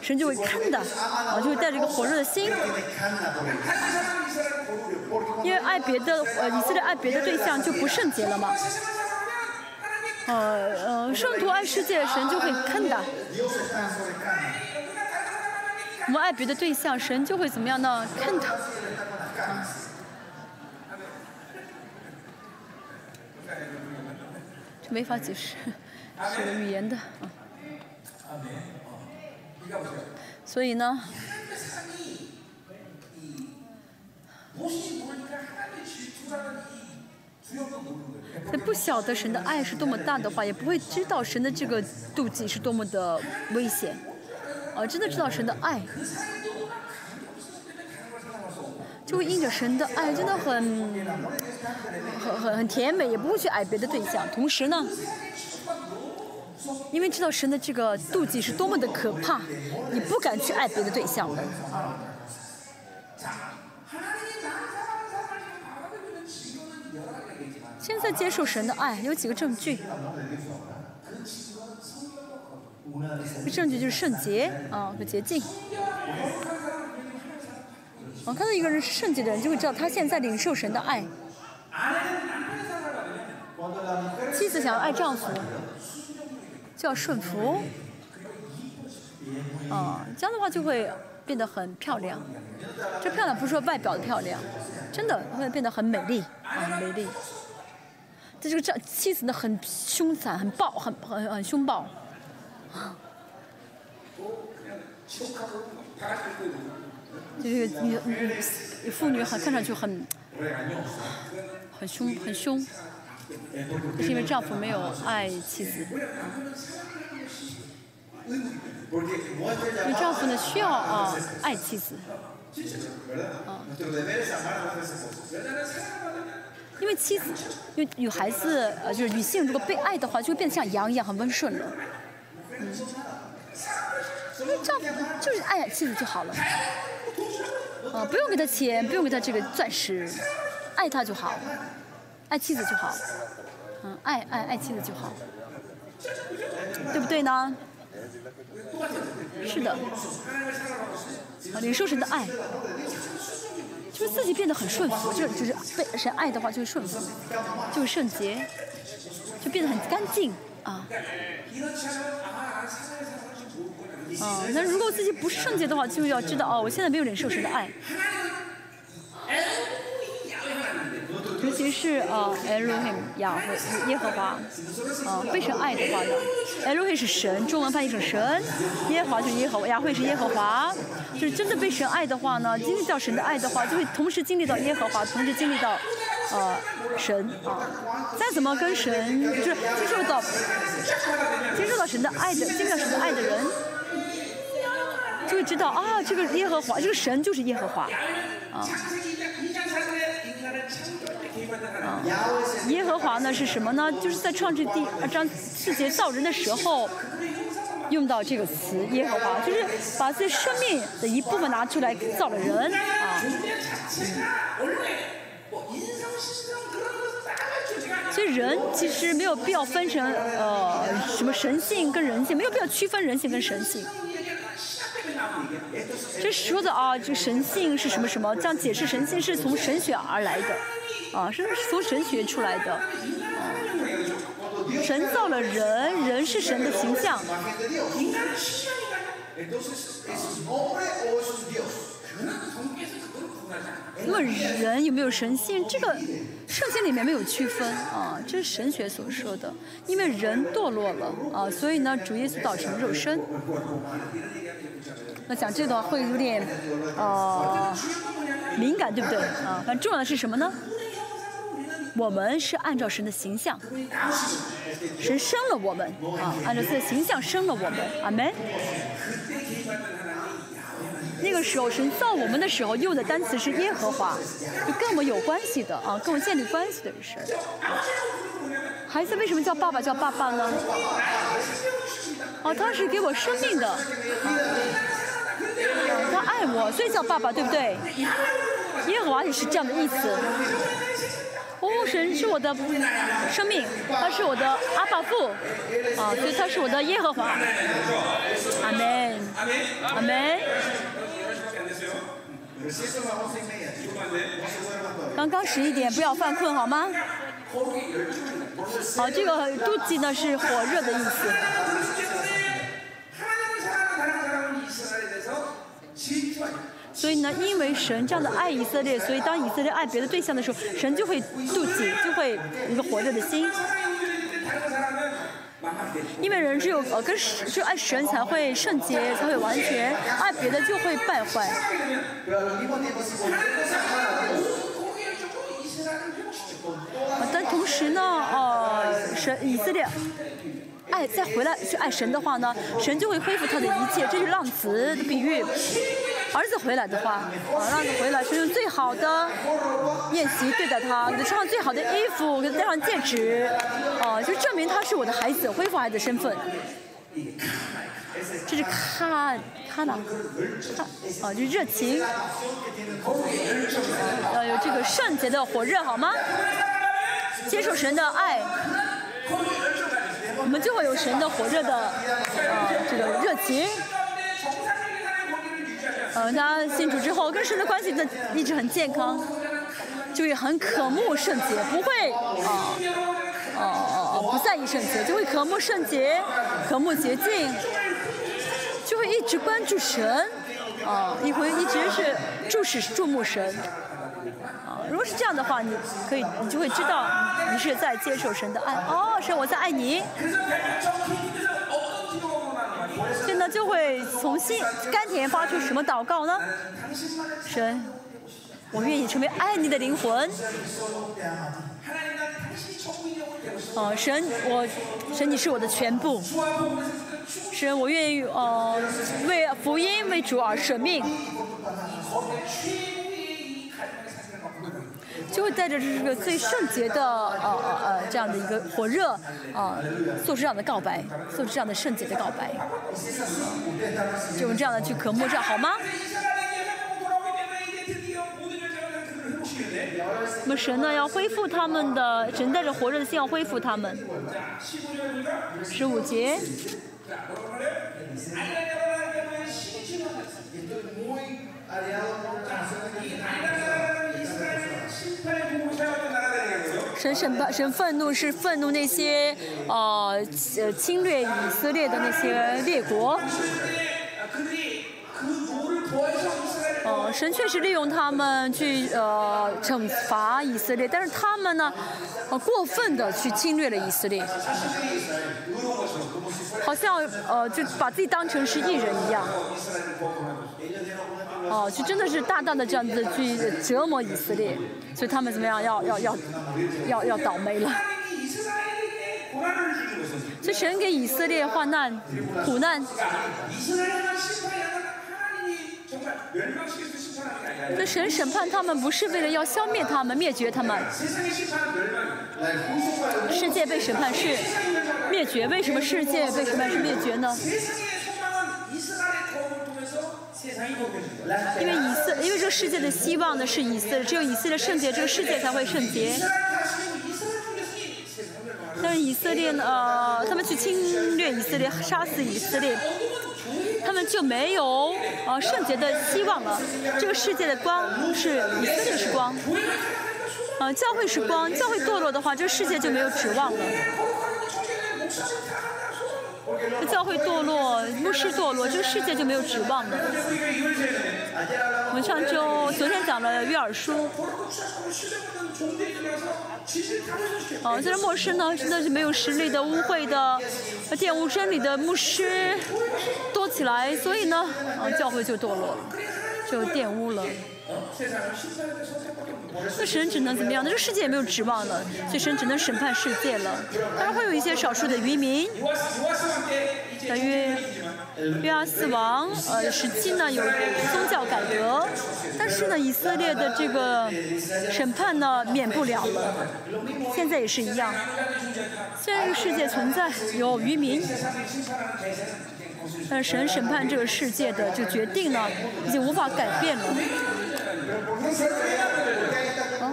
S1: 神就会看的，啊，就会带着一个火热的心。因为爱别的，呃，以色列爱别的对象就不圣洁了嘛。呃呃，圣徒爱世界，神就会看的。我们爱别的对象，神就会怎么样呢？看的。这没法解释，是有语言的啊。所以呢，不晓得神的爱是多么大的话，也不会知道神的这个妒忌是多么的危险。哦，真的知道神的爱，就会因着神的爱，真的很、很、很甜美，也不会去爱别的对象。同时呢。因为知道神的这个妒忌是多么的可怕，你不敢去爱别的对象。现在接受神的爱有几个证据？证据就是圣洁啊和洁净。我看到一个人是圣洁的人，就会知道他现在领受神的爱。妻子想要爱丈夫。就要顺服。啊，这样的话就会变得很漂亮。这漂亮不是说外表的漂亮，真的会变得很美丽啊，美丽。这这个丈妻子呢，很凶残，很暴，很很很凶暴。这个女女妇女很看上去很很凶很凶，是因为丈夫没有爱妻子，因为丈夫呢需要啊爱妻子
S3: ，¿verdad? Nuestro deber es amar a nuestras esposas.
S1: 因为妻子，因为女孩子呃就是女性如果被爱的话，就会变得像羊一样很温顺了。嗯，因为丈夫就是爱妻子就好了，啊不用给他钱，不用给他这个钻石，爱他就好，爱妻子就好，嗯爱爱爱妻子就好，对不对呢？是的，啊领受神的爱。就是自己变得很顺服，就就是被神爱的话就是顺服，就是圣洁，就变得很干净啊。啊，那如果自己不圣洁的话，就要知道哦，我现在没有领受神的爱。尤其是啊，Elohim 亚和耶和华，啊，被神爱的话呢，Elohim 是神，中文翻译成神，耶和华就是耶和华，亚会是耶和华，就是真的被神爱的话呢，经历到神的爱的话，就会同时经历到耶和华，同时经历到呃神啊。再怎么跟神就是接受到接受到神的爱的，经历到神的爱的人，就会知道啊，这个耶和华，这个神就是耶和华，啊。耶和华呢是什么呢？就是在创世第二章世界造人的时候，用到这个词耶和华，就是把自己生命的一部分拿出来造了人啊。所以人其实没有必要分成呃什么神性跟人性，没有必要区分人性跟神性。这说的啊，这神性是什么什么？这样解释神性是从神学而来的，啊，是从神学出来的，神造了人，人是神的形象，
S3: Entonces, ¿eso es hombre o eso es Dios?
S1: 那么人有没有神性？这个圣经里面没有区分啊，这是神学所说的。因为人堕落了啊，所以呢，主耶稣道成肉身。那讲这个会有点呃敏感，对不对啊？但重要的是什么呢？我们是按照神的形象，神生了我们啊，按照神的形象生了我们，阿门。那个时候神造我们的时候用的单词是耶和华，就跟我们有关系的啊，跟我建立关系的事。孩子为什么叫爸爸叫爸爸呢？哦，他是给我生命的，他爱我，所以叫爸爸，对不对？耶和华也是这样的意思。哦，神是我的生命，他是我的阿爸父，啊，所以他是我的耶和华。阿门，阿门。刚刚十一点，不要犯困好吗？好，这个妒忌呢是火热的意思。所以呢，因为神这样的爱以色列，所以当以色列爱别的对象的时候，神就会妒忌，就会一个火热的心。因为人只有呃跟神，就爱神才会圣洁，才会完全，爱别的就会败坏。但同时呢，呃，神以色列爱再回来去爱神的话呢，神就会恢复他的一切，这是浪子的比喻。儿子回来的话，啊，让他回来是用最好的宴席对待他，给他穿上最好的衣服，给他戴上戒指，啊，就证明他是我的孩子，恢复孩子的身份。这是看看呐，看啊，就热情，要有这个圣洁的火热，好吗？接受神的爱，我们就会有神的火热的啊这个热情。嗯，他信主之后跟神的关系呢一直很健康，就会很渴慕圣洁，不会啊哦哦哦不在意圣洁，就会渴慕圣洁，渴慕洁净，就会一直关注神，啊，一会一直是注视注目神，啊，如果是这样的话，你可以你就会知道你是在接受神的爱，哦，神我在爱你。就会从心甘甜发出什么祷告呢？神，我愿意成为爱你的灵魂。哦，神，我神你是我的全部。神，我愿意呃为福音为主而舍命。就会带着这个最圣洁的呃呃呃这样的一个火热啊，做出这样的告白，做出这样的圣洁的告白，就用这样的去渴慕，这样好吗？那么神呢要恢复他们的，神带着火热的心要恢复他们。十五节。神审判，神愤怒是愤怒那些呃呃侵略以色列的那些列国。哦，神确实利用他们去呃惩罚以色列，但是他们呢，呃过分的去侵略了以色列，好像呃就把自己当成是艺人一样。哦，就真的是大大的这样子去折磨以色列，所以他们怎么样？要要要要要倒霉了。所以神给以色列患难、苦难。那神审判他们不是为了要消灭他们、灭绝他们。世界被审判是灭绝，为什么世界被审判是灭绝呢？因为以色，因为这个世界的希望呢是以色，只有以色列圣洁，这个世界才会圣洁。但是以色列呢，呃，他们去侵略以色列，杀死以色列，他们就没有呃圣洁的希望了。这个世界的光是以色列是光。呃教会是光教会堕落的话这个世界就没有指望了。教会堕落牧师堕落这个世界就没有指望了。我们上周昨天讲了约尔书。啊虽然牧师呢真的是没有实力的污秽的呃，玷污真理的牧师多起来，所以呢，呃，教会就堕落了，就玷污了。那神只能怎么样？那这世界也没有指望了，所以神只能审判世界了。当然会有一些少数的渔民，大约。约阿斯王呃时期呢有宗教改革，但是呢以色列的这个审判呢免不了，现在也是一样。虽然这个世界存在有渔民，但神审判这个世界的就决定呢已经无法改变了。
S2: 啊。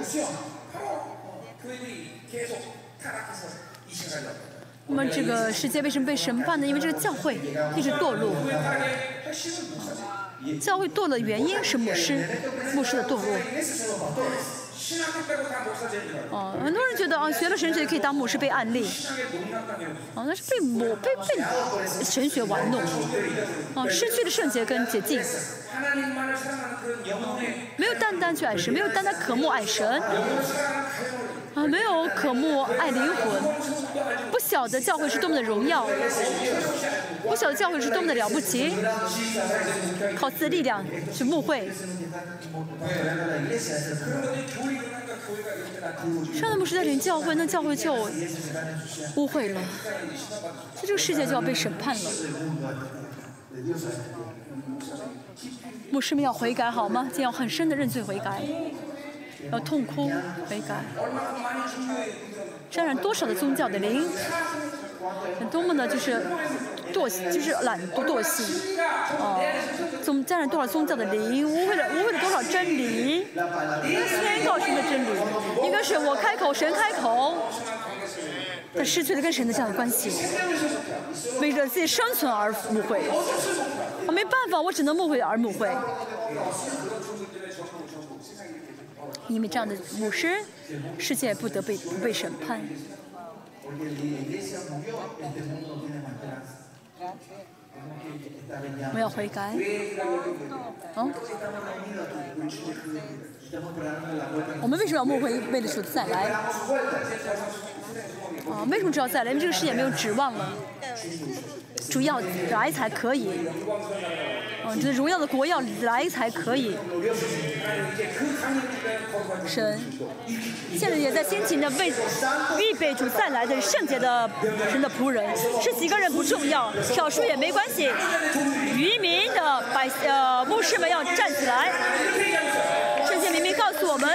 S1: 那么这个世界为什么被审判呢？因为这个教会一直堕落。教会堕落的原因是牧师牧师的堕落。哦很多人觉得啊学了神学可以当牧师被案例哦那是被魔被被神学玩弄。哦失去了圣洁跟洁净。没有单单去爱神没有单单渴慕爱神。啊，没有渴慕爱灵魂，不晓得教会是多么的荣耀，不晓得教会是多么的了不起，靠自己的力量去牧会。上的牧师带领教会，那教会就误会了，所以这个世界就要被审判了。牧师们要悔改好吗？今天要很深的认罪悔改，要痛哭悔改。沾染多少的宗教的灵，多么的就是惰性，就是懒惰惰性，哦，宗沾染多少宗教的灵，污秽了污秽了多少真理，宣告神的真理，应该是我开口，神开口，但失去了跟神的这样的关系，为了自己生存而误会，我没办法，我只能误会而误会。因为这样的牧师世界不得被不被审判。我有要回改。我们为什么要梦回为了说再来？啊为什么知道再来？因为这个世界没有指望了。主要来才可以。啊，这荣耀的国要来才可以。神现在也在辛勤的为预备主再来的圣洁的神的仆人，是几个人不重要，少数也没关系。渔民的百呃牧师们要站起来。圣洁明明告诉我们，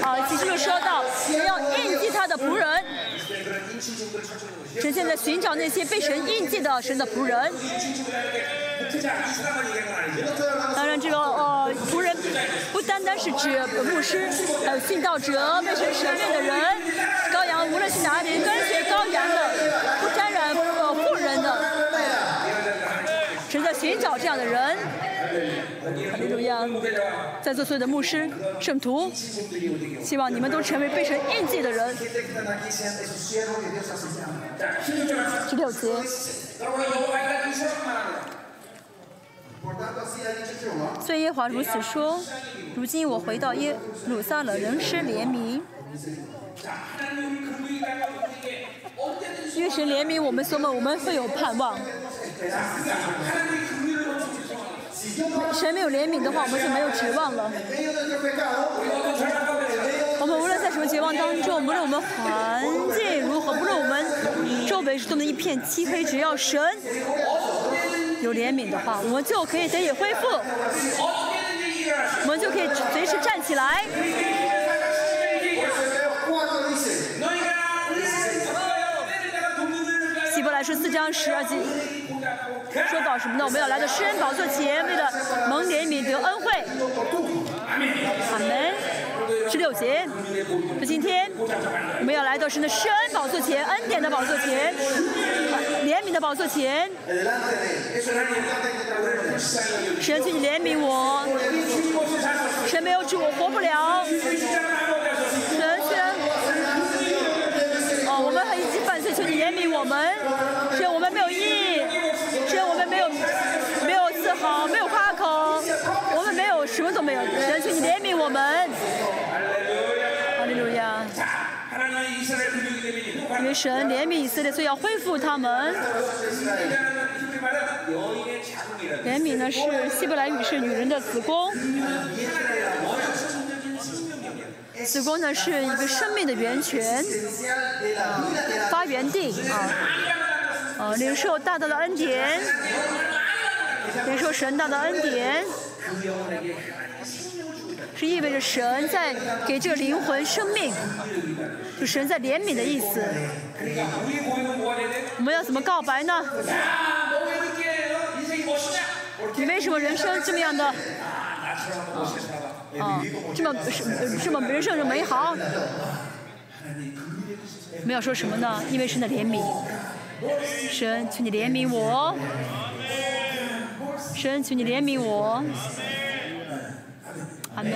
S1: 啊，启示录说到，神要印记他的仆人。神现在寻找那些被神印记的神的仆人。当然，这个呃仆人不单单是指牧师，还有殉道者、被神舍命的人。羔羊无论去哪里，跟随羔羊的，不沾染呃妇人的。神在寻找这样的人。哈利路亚！在座所有的牧师、圣徒，希望你们都成为被神印记的人。第六节。孙以耶华如此说：如今我回到耶鲁撒冷，人生怜悯。因神怜悯我们，所以我们会有盼望。神没有怜悯的话，我们就没有指望了。我们无论在什么绝望当中，无论我们环境如何，无论我们周围是多么一片漆黑，只要神有怜悯的话，我们就可以得以恢复，我们就可以随时站起来。希伯来书四章十二节说到什么呢？我们要来到施恩宝座前，为了蒙怜悯得恩惠。阿门。十六节，说今天我们要来到神的施恩宝座前，恩典的宝座前，怜悯的宝座前。神，请你怜悯我。神没有主，我活不了。神，哦，我们已经犯罪请你怜悯我们，我们。因为神怜悯以色列所以要恢复他们。怜悯呢是希伯来语是女人的子宫。子宫呢是一个生命的源泉发源地啊领受大大的恩典领受神大的恩典。这意味着神在给这个灵魂生命，就神在怜悯的意思。我们要怎么告白呢？你为什么人生这么样的？啊，这么这么人生这么美好？我们要说什么呢？因为神的怜悯，神求你怜悯我，神求你怜悯我。阿门。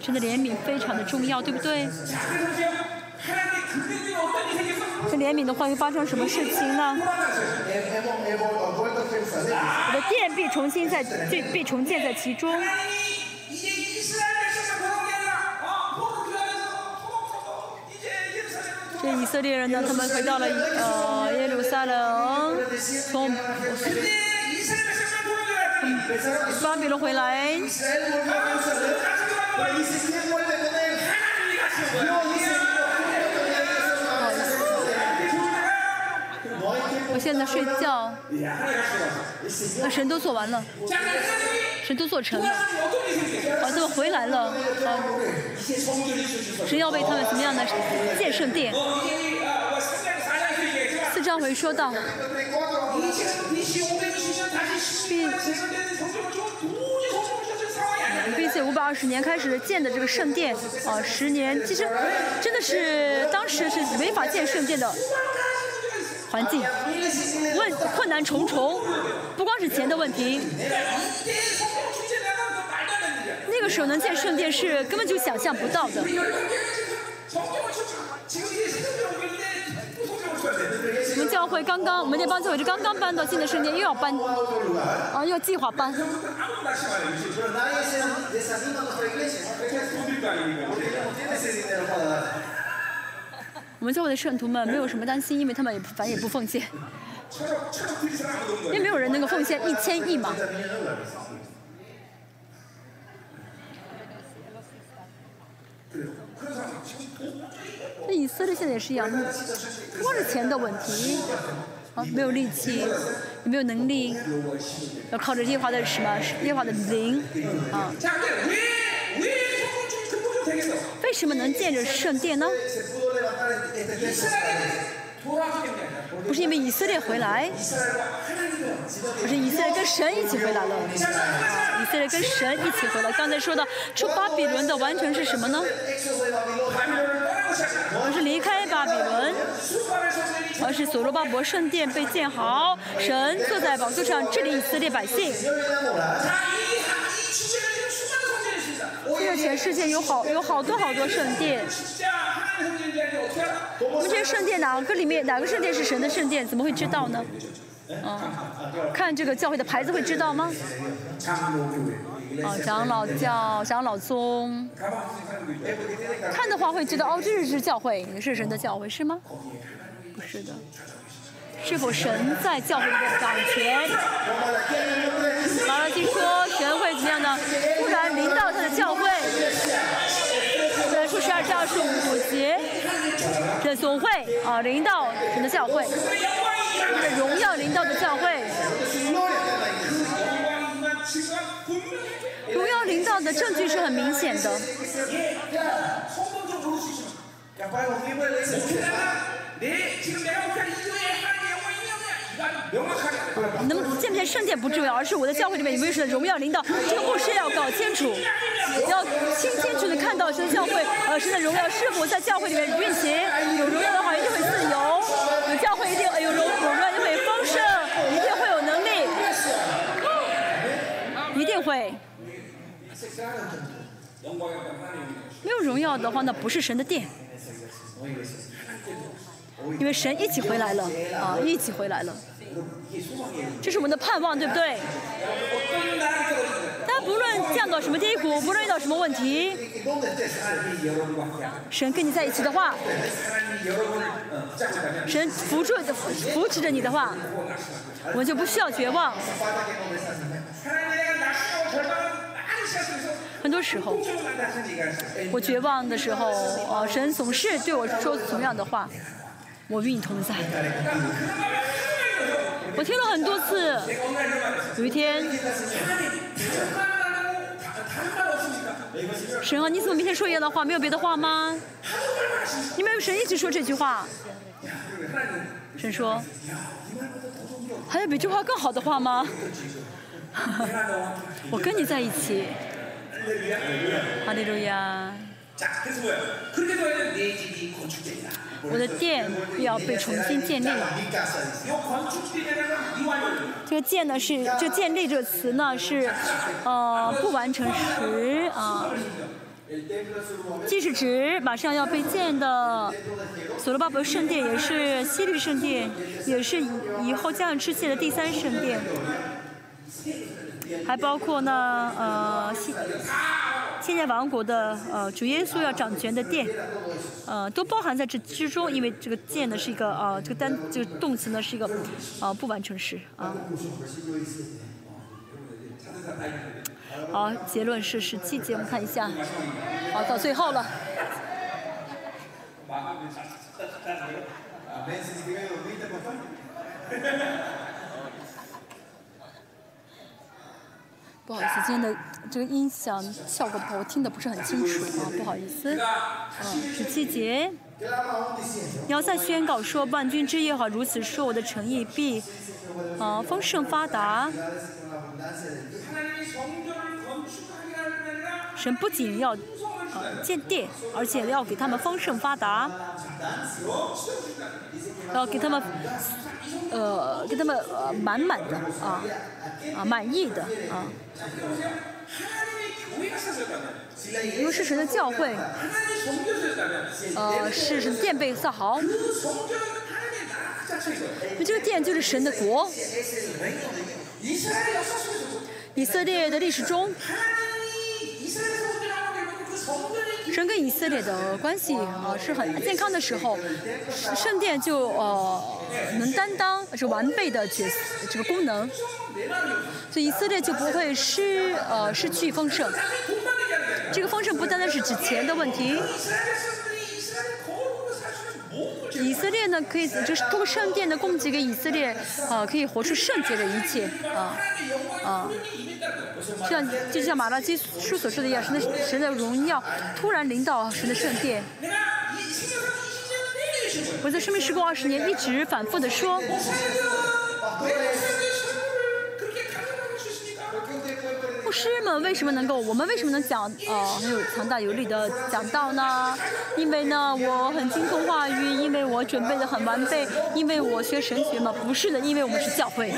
S1: 真的怜悯非常的重要，对不对？这怜悯的话会发生什么事情呢？我的殿必重新在，必重建在其中。这以色列人呢，他们回到了呃耶路撒冷。巴比伦回来。我现在睡觉，那神都做完了，神都做成了，
S2: 好、
S1: 啊，他们回来了，啊，神要为他们怎么样的建圣殿？四章回说到。
S2: 并
S1: 并且五百二十年开始建的这个圣殿啊十年其实真的是当时是没法建圣殿的环境问困难重重不光是钱的问题。那个时候能建圣殿是根本就想象不到的。我们教会刚刚我们那帮教会就刚刚搬到新的圣殿又要搬啊又要计划搬。我们教会的圣徒们没有什么担心因为他们也不反也不奉献。因为没有人能够奉献一千亿嘛。那以色列现在也是一样，不光是钱的问题，啊，没有力气，也没有能力，要靠着耶和华的什么？耶和华的灵，啊。为什么能建着圣殿呢？不是因为以色列回来，而是以色列跟神一起回来了，以色列跟神一起回来。刚才说的出巴比伦的完全是什么呢？我是离开巴比伦，而是所罗巴伯圣殿被建好，神坐在宝座上治理以色列百姓。现在全世界有好有好多好多圣殿，我们这些圣殿哪个里面哪个圣殿是神的圣殿？怎么会知道呢？嗯，看这个教会的牌子会知道吗？哦，长老教，长老宗，看的话会觉得哦，这是教会，是神的教会是吗？不是的，是否神在教会里面掌权？马了，听说神会怎么样呢？突然临到他的教会，在出十二章十五节，这总会啊临到神的教会，荣耀临到的教会。的证据是很明显的。能见不见圣殿不重要，而是我的教会里面有没有神的荣耀领导。这个牧师要搞清楚，要清清楚的看到神的教会，呃，神的荣耀是否在教会里面运行。有荣耀的话，一定会自由；有教会，一定有荣荣耀，就会丰盛，一定会有能力，一定会。没有荣耀的话那不是神的殿。因为神一起回来了啊一起回来了。这是我们的盼望对不对？但不论降到什么低谷不论遇到什么问题神跟你在一起的话神扶住扶持着你的话我们就不需要绝望。很多时候，我绝望的时候，哦，神总是对我说同样的话，我与你同在。我听了很多次。有一天，神啊，你怎么每天说一样的话？没有别的话吗？你们神一直说这句话。神说，还有比这话更好的话吗？[LAUGHS] 我跟你在一起。[LAUGHS] 哈利路亚。我的殿要被重新建立。这个建呢是，这建立这个词呢是，呃，不完成时啊。既是指马上要被建的所罗巴伯圣殿，也是西律圣殿，也是以以后将要出现的第三圣殿。还包括呢呃现现在王国的呃主耶稣要掌权的殿，呃都包含在这之中，因为这个建呢是一个呃这个单这个动词呢是一个呃不完成时啊。好，结论是十七节，我们看一下。好，到最后了。不好意思，今天的这个音响效果不好，我听得不是很清楚啊，不好意思。嗯，十七节，要再宣告说万军之夜和如此说，我的诚意必，啊，丰盛发达。神不仅要、啊、建殿，而且要给他们丰盛发达，要给他们呃给他们呃满满的啊啊满意的啊。如是神的教
S2: 诲，
S1: 呃，是神殿被造好，这个殿就是神的国。以色列的历史中。人跟以色列的关系啊是很健康的时候，圣殿就呃能担当是完备的角这个功能，所以以色列就不会失呃失去丰盛。这个丰盛不单单是指钱的
S2: 问题。
S1: 以色列呢可以就是通过圣殿的供给给以色列啊可以活出圣洁的一切啊。啊，像就像马拉基书所说的一样，神的神的荣耀突然临到神的圣殿。我在生命时工二十年，一直反复的说。不师们为什么能够？我们为什么能讲、呃、很有强大有力的讲道呢？因为呢，我很精通话语，因为我准备的很完备，因为我学神学嘛，不是的，因为我们是教会。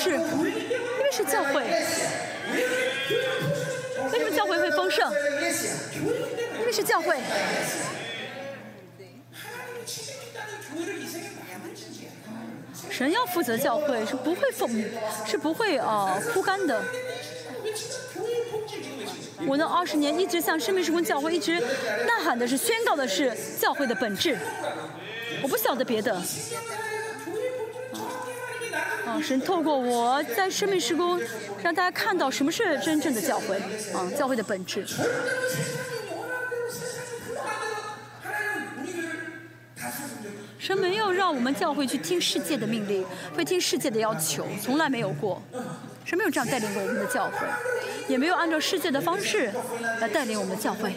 S1: 是因为是教会。为什么教会会丰盛？因为是教会。神要负责教会是不会负是不会呃铺干的。我那二十年一直向生命时空教会一直呐喊的是宣告的是教会的本质。我不晓得别的。神透过我在生命施工，让大家看到什么是真正的教会。啊教会的本质，神没有让我们教会去听世界的命令，会听世界的要求，从来没有过。神没有这样带领过我们的教会，也没有按照世界的方式来带领我们的教会。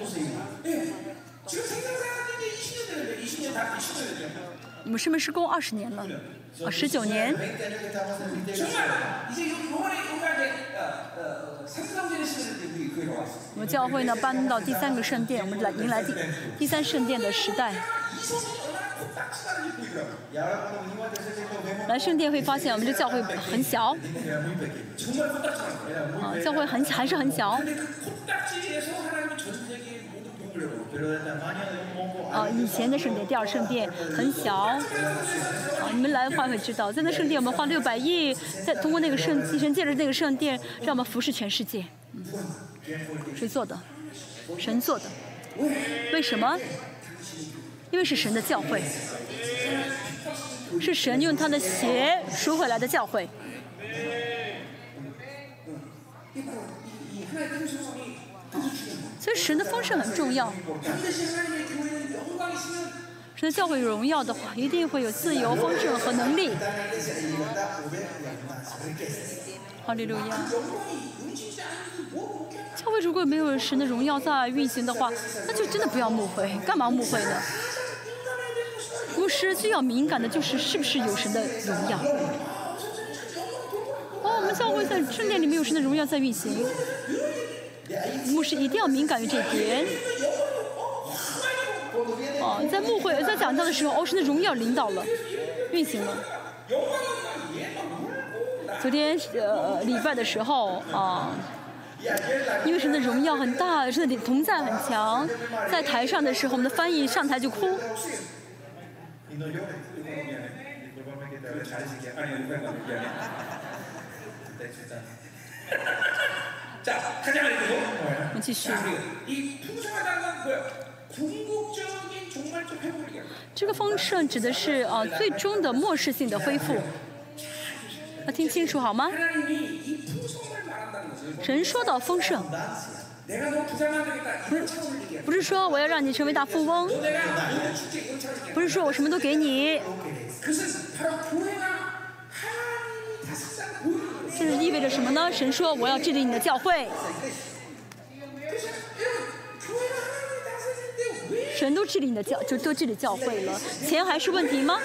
S1: 我们生命施工二十年了。啊，十九年。我们教会呢搬到第三个圣殿，我们来迎来第第三圣殿的时代。来圣殿会发现我们这教会很小，啊，教会很还是很小。哦，以前的圣殿，第二圣殿很小。好，你们来换位会知道，在那圣殿我们花六百亿，在通过那个圣，神借着那个圣殿，让我们服侍全世界。谁做的？神做的。为什么？因为是神的教会，是神用他的血赎回来的教会。嗯所以神的丰盛很重要。神的教会荣耀的话，一定会有自由、丰盛和能力。哈利路亚。教会如果没有神的荣耀在运行的话，那就真的不要误会，干嘛误会呢？牧师最要敏感的就是是不是有神的荣耀。哦，我们教会在圣殿里面有神的荣耀在运行。牧师一定要敏感于这一点。哦，在牧会在讲道的时候，哦，神的荣耀领导了，运行了。昨天呃礼拜的时候啊，因为神的荣耀很大，神的同在很强，在台上的时候，我们的翻译上台就哭。[LAUGHS] 我们继续这个丰盛指的是呃最终的漠视性的恢复。要听清楚好吗？人说到丰盛。不是说我要让你成为大富翁。不是说我什么都给你。这是意味着什么呢？神说我要治理你的教会。神都治理你的教就都治理教会了。钱还是问题吗？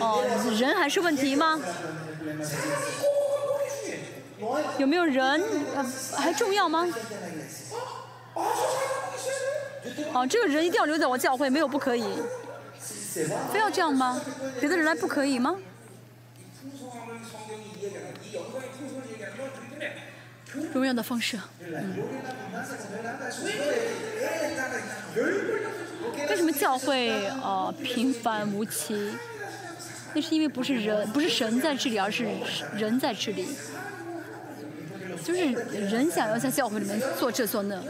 S1: 哦人还是问题吗？有没有人？还重要吗？哦这个人一定要留在我教会没有不可以。非要这样吗？别的人来不可以吗？荣耀的方式为什么教会呃平凡无奇。那是因为不是人不是神在治理而是人在治理就是人想要在教会里面做这做那。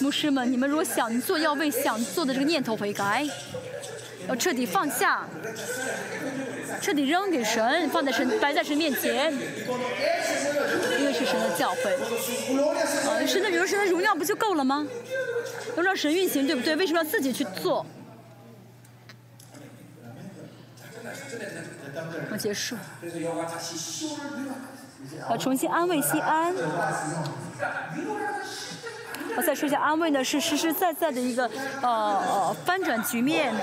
S1: 牧师们你们如果想做要为想做的这个念头悔改。要彻底放下，彻底扔给神，放在神，摆在神面前，因为是神的教诲。啊，神的比如神的荣耀不就够了吗？要让神运行，对不对？为什么要自己去做？我结束。要重新安慰西安。我再说一下，安慰的是实实在在的一个呃翻转局面。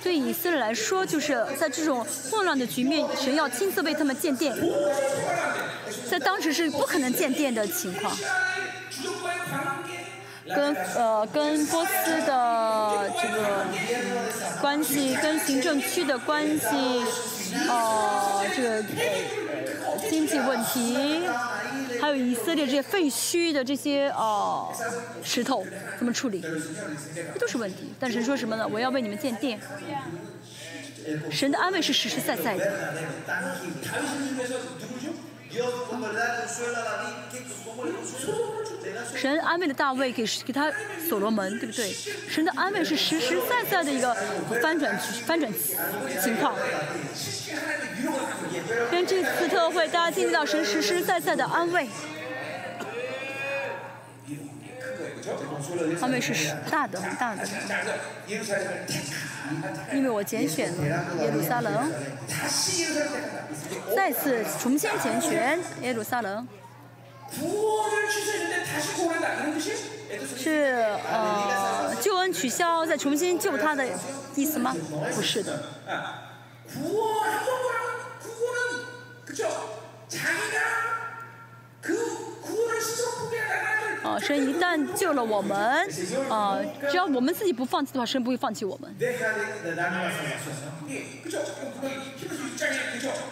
S1: 对以色列来说，就是在这种混乱的局面，神要亲自为他们鉴定？在当时是不可能鉴定的情况。跟呃跟波斯的这个关系，跟行政区的关系，呃这个。经济问题，还有以色列这些废墟的这些呃石头怎么处理，这都是问题。但神说什么呢？我要为你们建殿。神的安慰是实实在在的。神安慰了大卫，给给他所罗门，对不对？神的安慰是实实在在的一个翻转翻转情况。跟这次特会，大家听到神实实在在的安慰。他们是大的，很大的。因为我拣选了耶路撒冷，再次重新拣选耶路撒冷。是呃，救恩取消，再重新救他的意思吗？不是的。啊，神一旦救了我们，啊，只要我们自己不放弃的话，神不会放弃我们。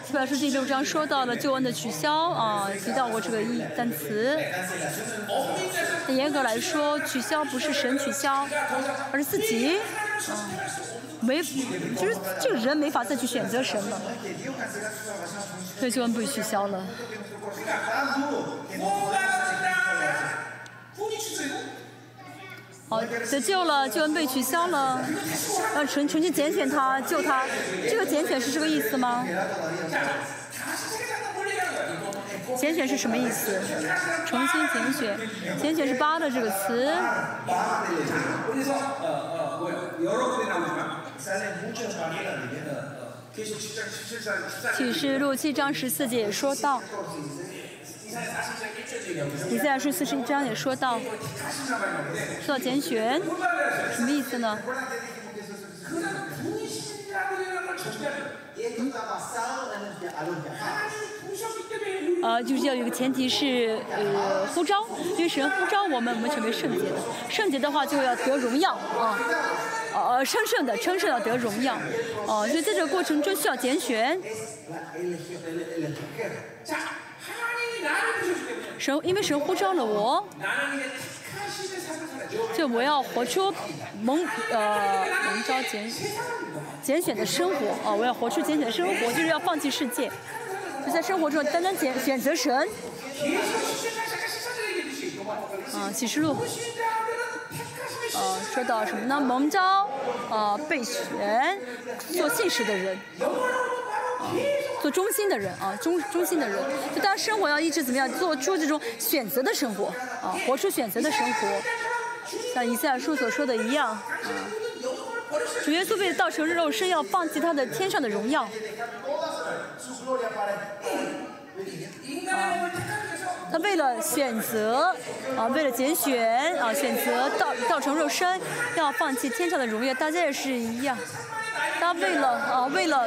S1: 四百书第六章说到了救恩的取消，啊，提到过这个一单词。严格来说，取消不是神取消，而是自己，啊，没，就是这个人没法再去选择神了，所以救恩被取消了。好，得救了，救援被取消了，要重重新拣选他救他，这个拣选是这个意思吗？拣选是什么意思？重新拣选，拣选是八的这个词。启示录七章十四节也说到，以赛亚书四十一章也说到，做拣选，什么意思呢？呃，就是要有个前提是，呃，呼召，因为神呼召我们，我们成为圣洁的，圣洁的话就要得荣耀啊。哦哦，称圣的称圣的得荣耀，哦，所以在这个过程中需要拣选。神，因为神呼召了我，就我要活出蒙呃蒙召拣拣选的生活。啊，我要活出拣选的生活，就是要放弃世界，就在生活中单单拣选择神。啊启示录。呃说到什么呢？蒙召呃备选做信实的人。做忠心的人啊，忠忠心的人，就大家生活要一直怎么样，做出这种选择的生活啊，活出选择的生活，像以赛亚书所说的一样啊。主耶稣为了道成肉身，要放弃他的天上的荣耀，
S2: 啊
S1: 他为了选择，啊，为了拣选，啊，选择造造成肉身，要放弃天上的荣耀。大家也是一样，他为了，啊，为了，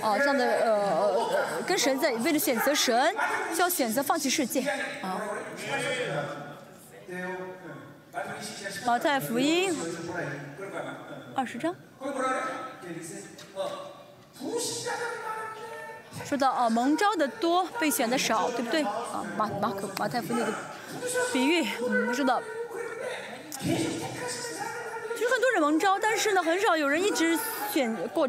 S1: 啊，这样的，呃，跟神在，为了选择神，就要选择放弃世界，啊。马太福音二十章。说到啊，蒙召的多，被选的少，对不对？啊，马马可马太福那个比喻，嗯，说到。就是很多人蒙召，但是呢，很少有人一直选过，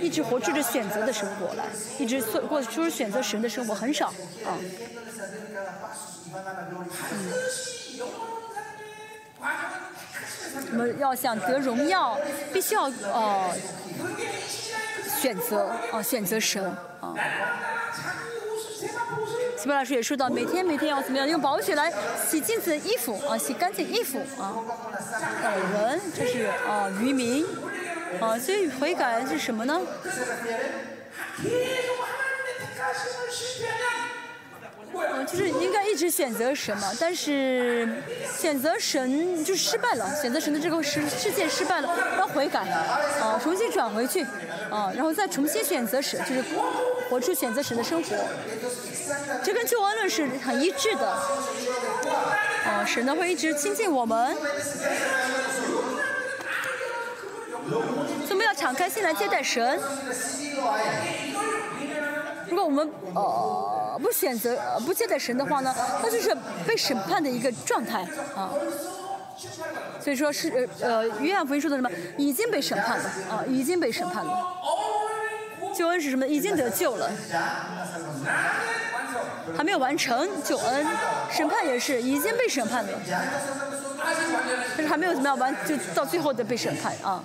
S1: 一直活出着选择的生活来，一直做过出选择神的生活，很少啊。
S3: 嗯
S1: 我们要想得荣耀，必须要呃选择啊，选择神啊。
S2: 斯
S1: 巴达老师也说到，每天每天要怎么样？用宝血来洗净子的衣服啊，洗干净衣服啊。本人就是啊，渔民啊。所以悔改是什么呢？嗯，就是应该一直选择神嘛，但是选择神就失败了，选择神的这个世世界失败了，要悔改，啊，重新转回去，啊，然后再重新选择神，就是活出选择神的生活，这跟救恩论是很一致的，啊，神呢会一直亲近我们，怎么要敞开心来接待神？如果我们呃不选择呃不接待神的话呢，那就是被审判的一个状态啊。所以说是呃呃，约翰福音说的什么？已经被审判了啊，已经被审判了。救恩是什么？已经得救了，还没有完成救恩。审判也是已经被审判了，但是还没有怎么样完，就到最后的被审判啊，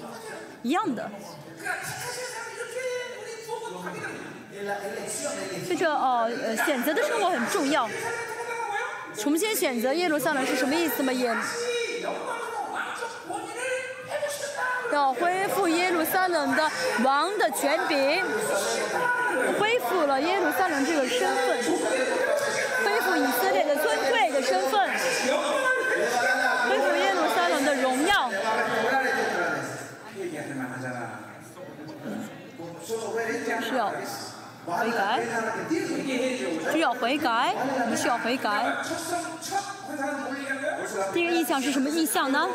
S1: 一样的。这个哦，呃，选择的生活很重要。重新选择耶路撒冷是什么意思吗？也要恢复耶路撒冷的王的权柄，恢复了耶路撒冷这个身份，恢复以色列的尊贵的身份，恢复耶路撒冷的荣耀。是要、悔改，需要悔改，我们需要悔改。第一个印象是什么印象呢？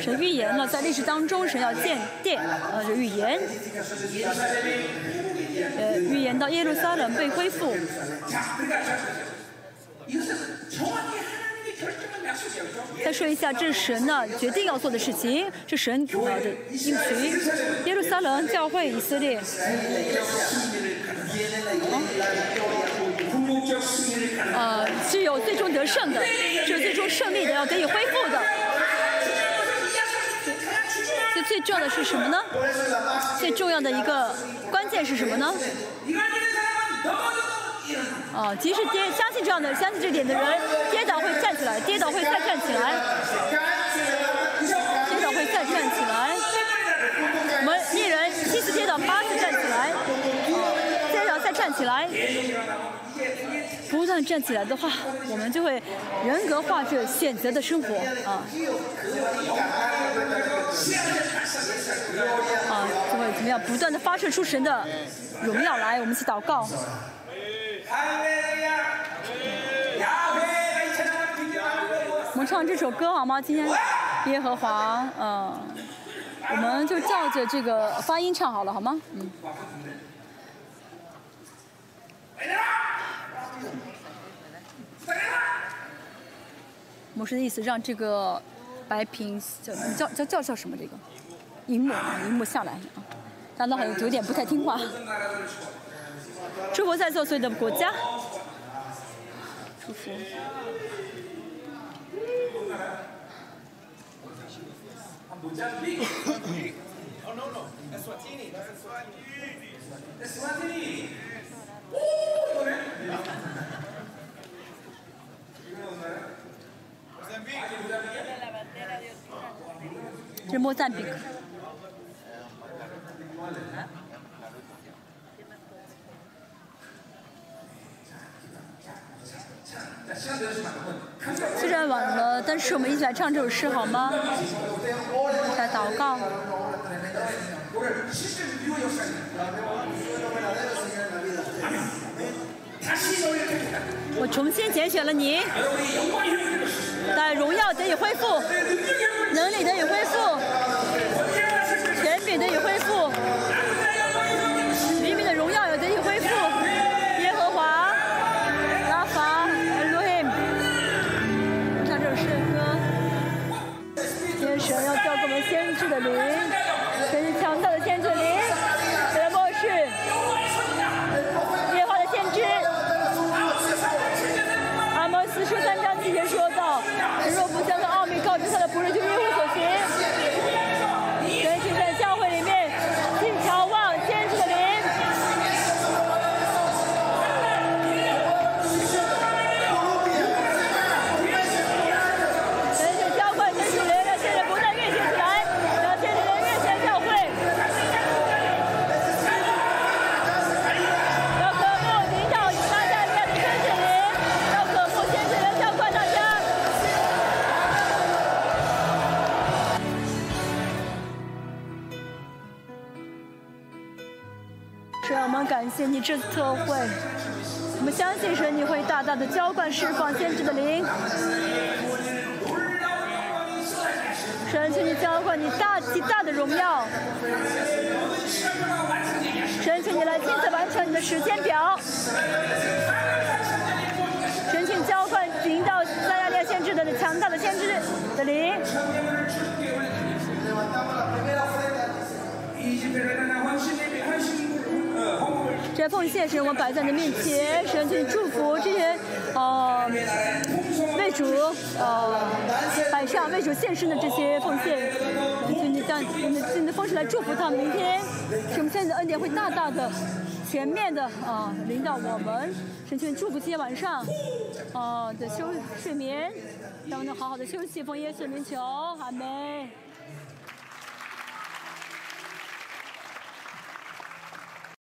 S1: 神预言了，在历史当中，神要建殿，呃，这预言，呃，预言到耶路撒冷被恢复。再说一下这神呢决定要做的事情这神的应许耶路撒冷教会以色列。呃是有最终得胜的是最终胜利的要得以恢复的。最最重要的是什么呢？最重要的一个关键是什么呢？啊即使跌相信这样的相信这点的人跌倒会站起来跌倒会再站起来跌倒会再站起来。我们一人七次跌倒八次站起来。啊倒再站起来不断站起来的话我们就会人格化这选择的生活啊。啊就会怎么样不断的发射出神的荣耀来我们一起祷告。我们唱这首歌好吗？今天耶和华，嗯，我们就照着这个发音唱好了，好吗？嗯。牧师的意思让这个白屏叫叫叫叫叫什么这个荧幕啊，荧幕下来啊，大家好像有点不太听话。祝福在座所有的国家，祝福。是莫赞比克。虽然晚了，但是我们一起来唱这首诗好吗？来祷告。我重新拣选了你，但荣耀得以恢复，能力得以恢复，权柄得以恢复。这次特会，我们相信神你会大大的浇灌释放先知的灵。神，请你浇灌你大极大的荣耀。神，请你来亲自完成你的时间表。神，请浇灌领导撒亚利亚先知的强大的先知的灵。这些奉献是我们摆在你面前，神请祝福这些呃为主呃摆上为主献身的这些奉献，请你将你的你的方式来祝福他们。明天，使我们现在的恩典会大大的、全面的啊、领导我们，神请祝福今天晚上啊、的休睡眠，让我们能好好的休息，奉耶稣名求，阿门。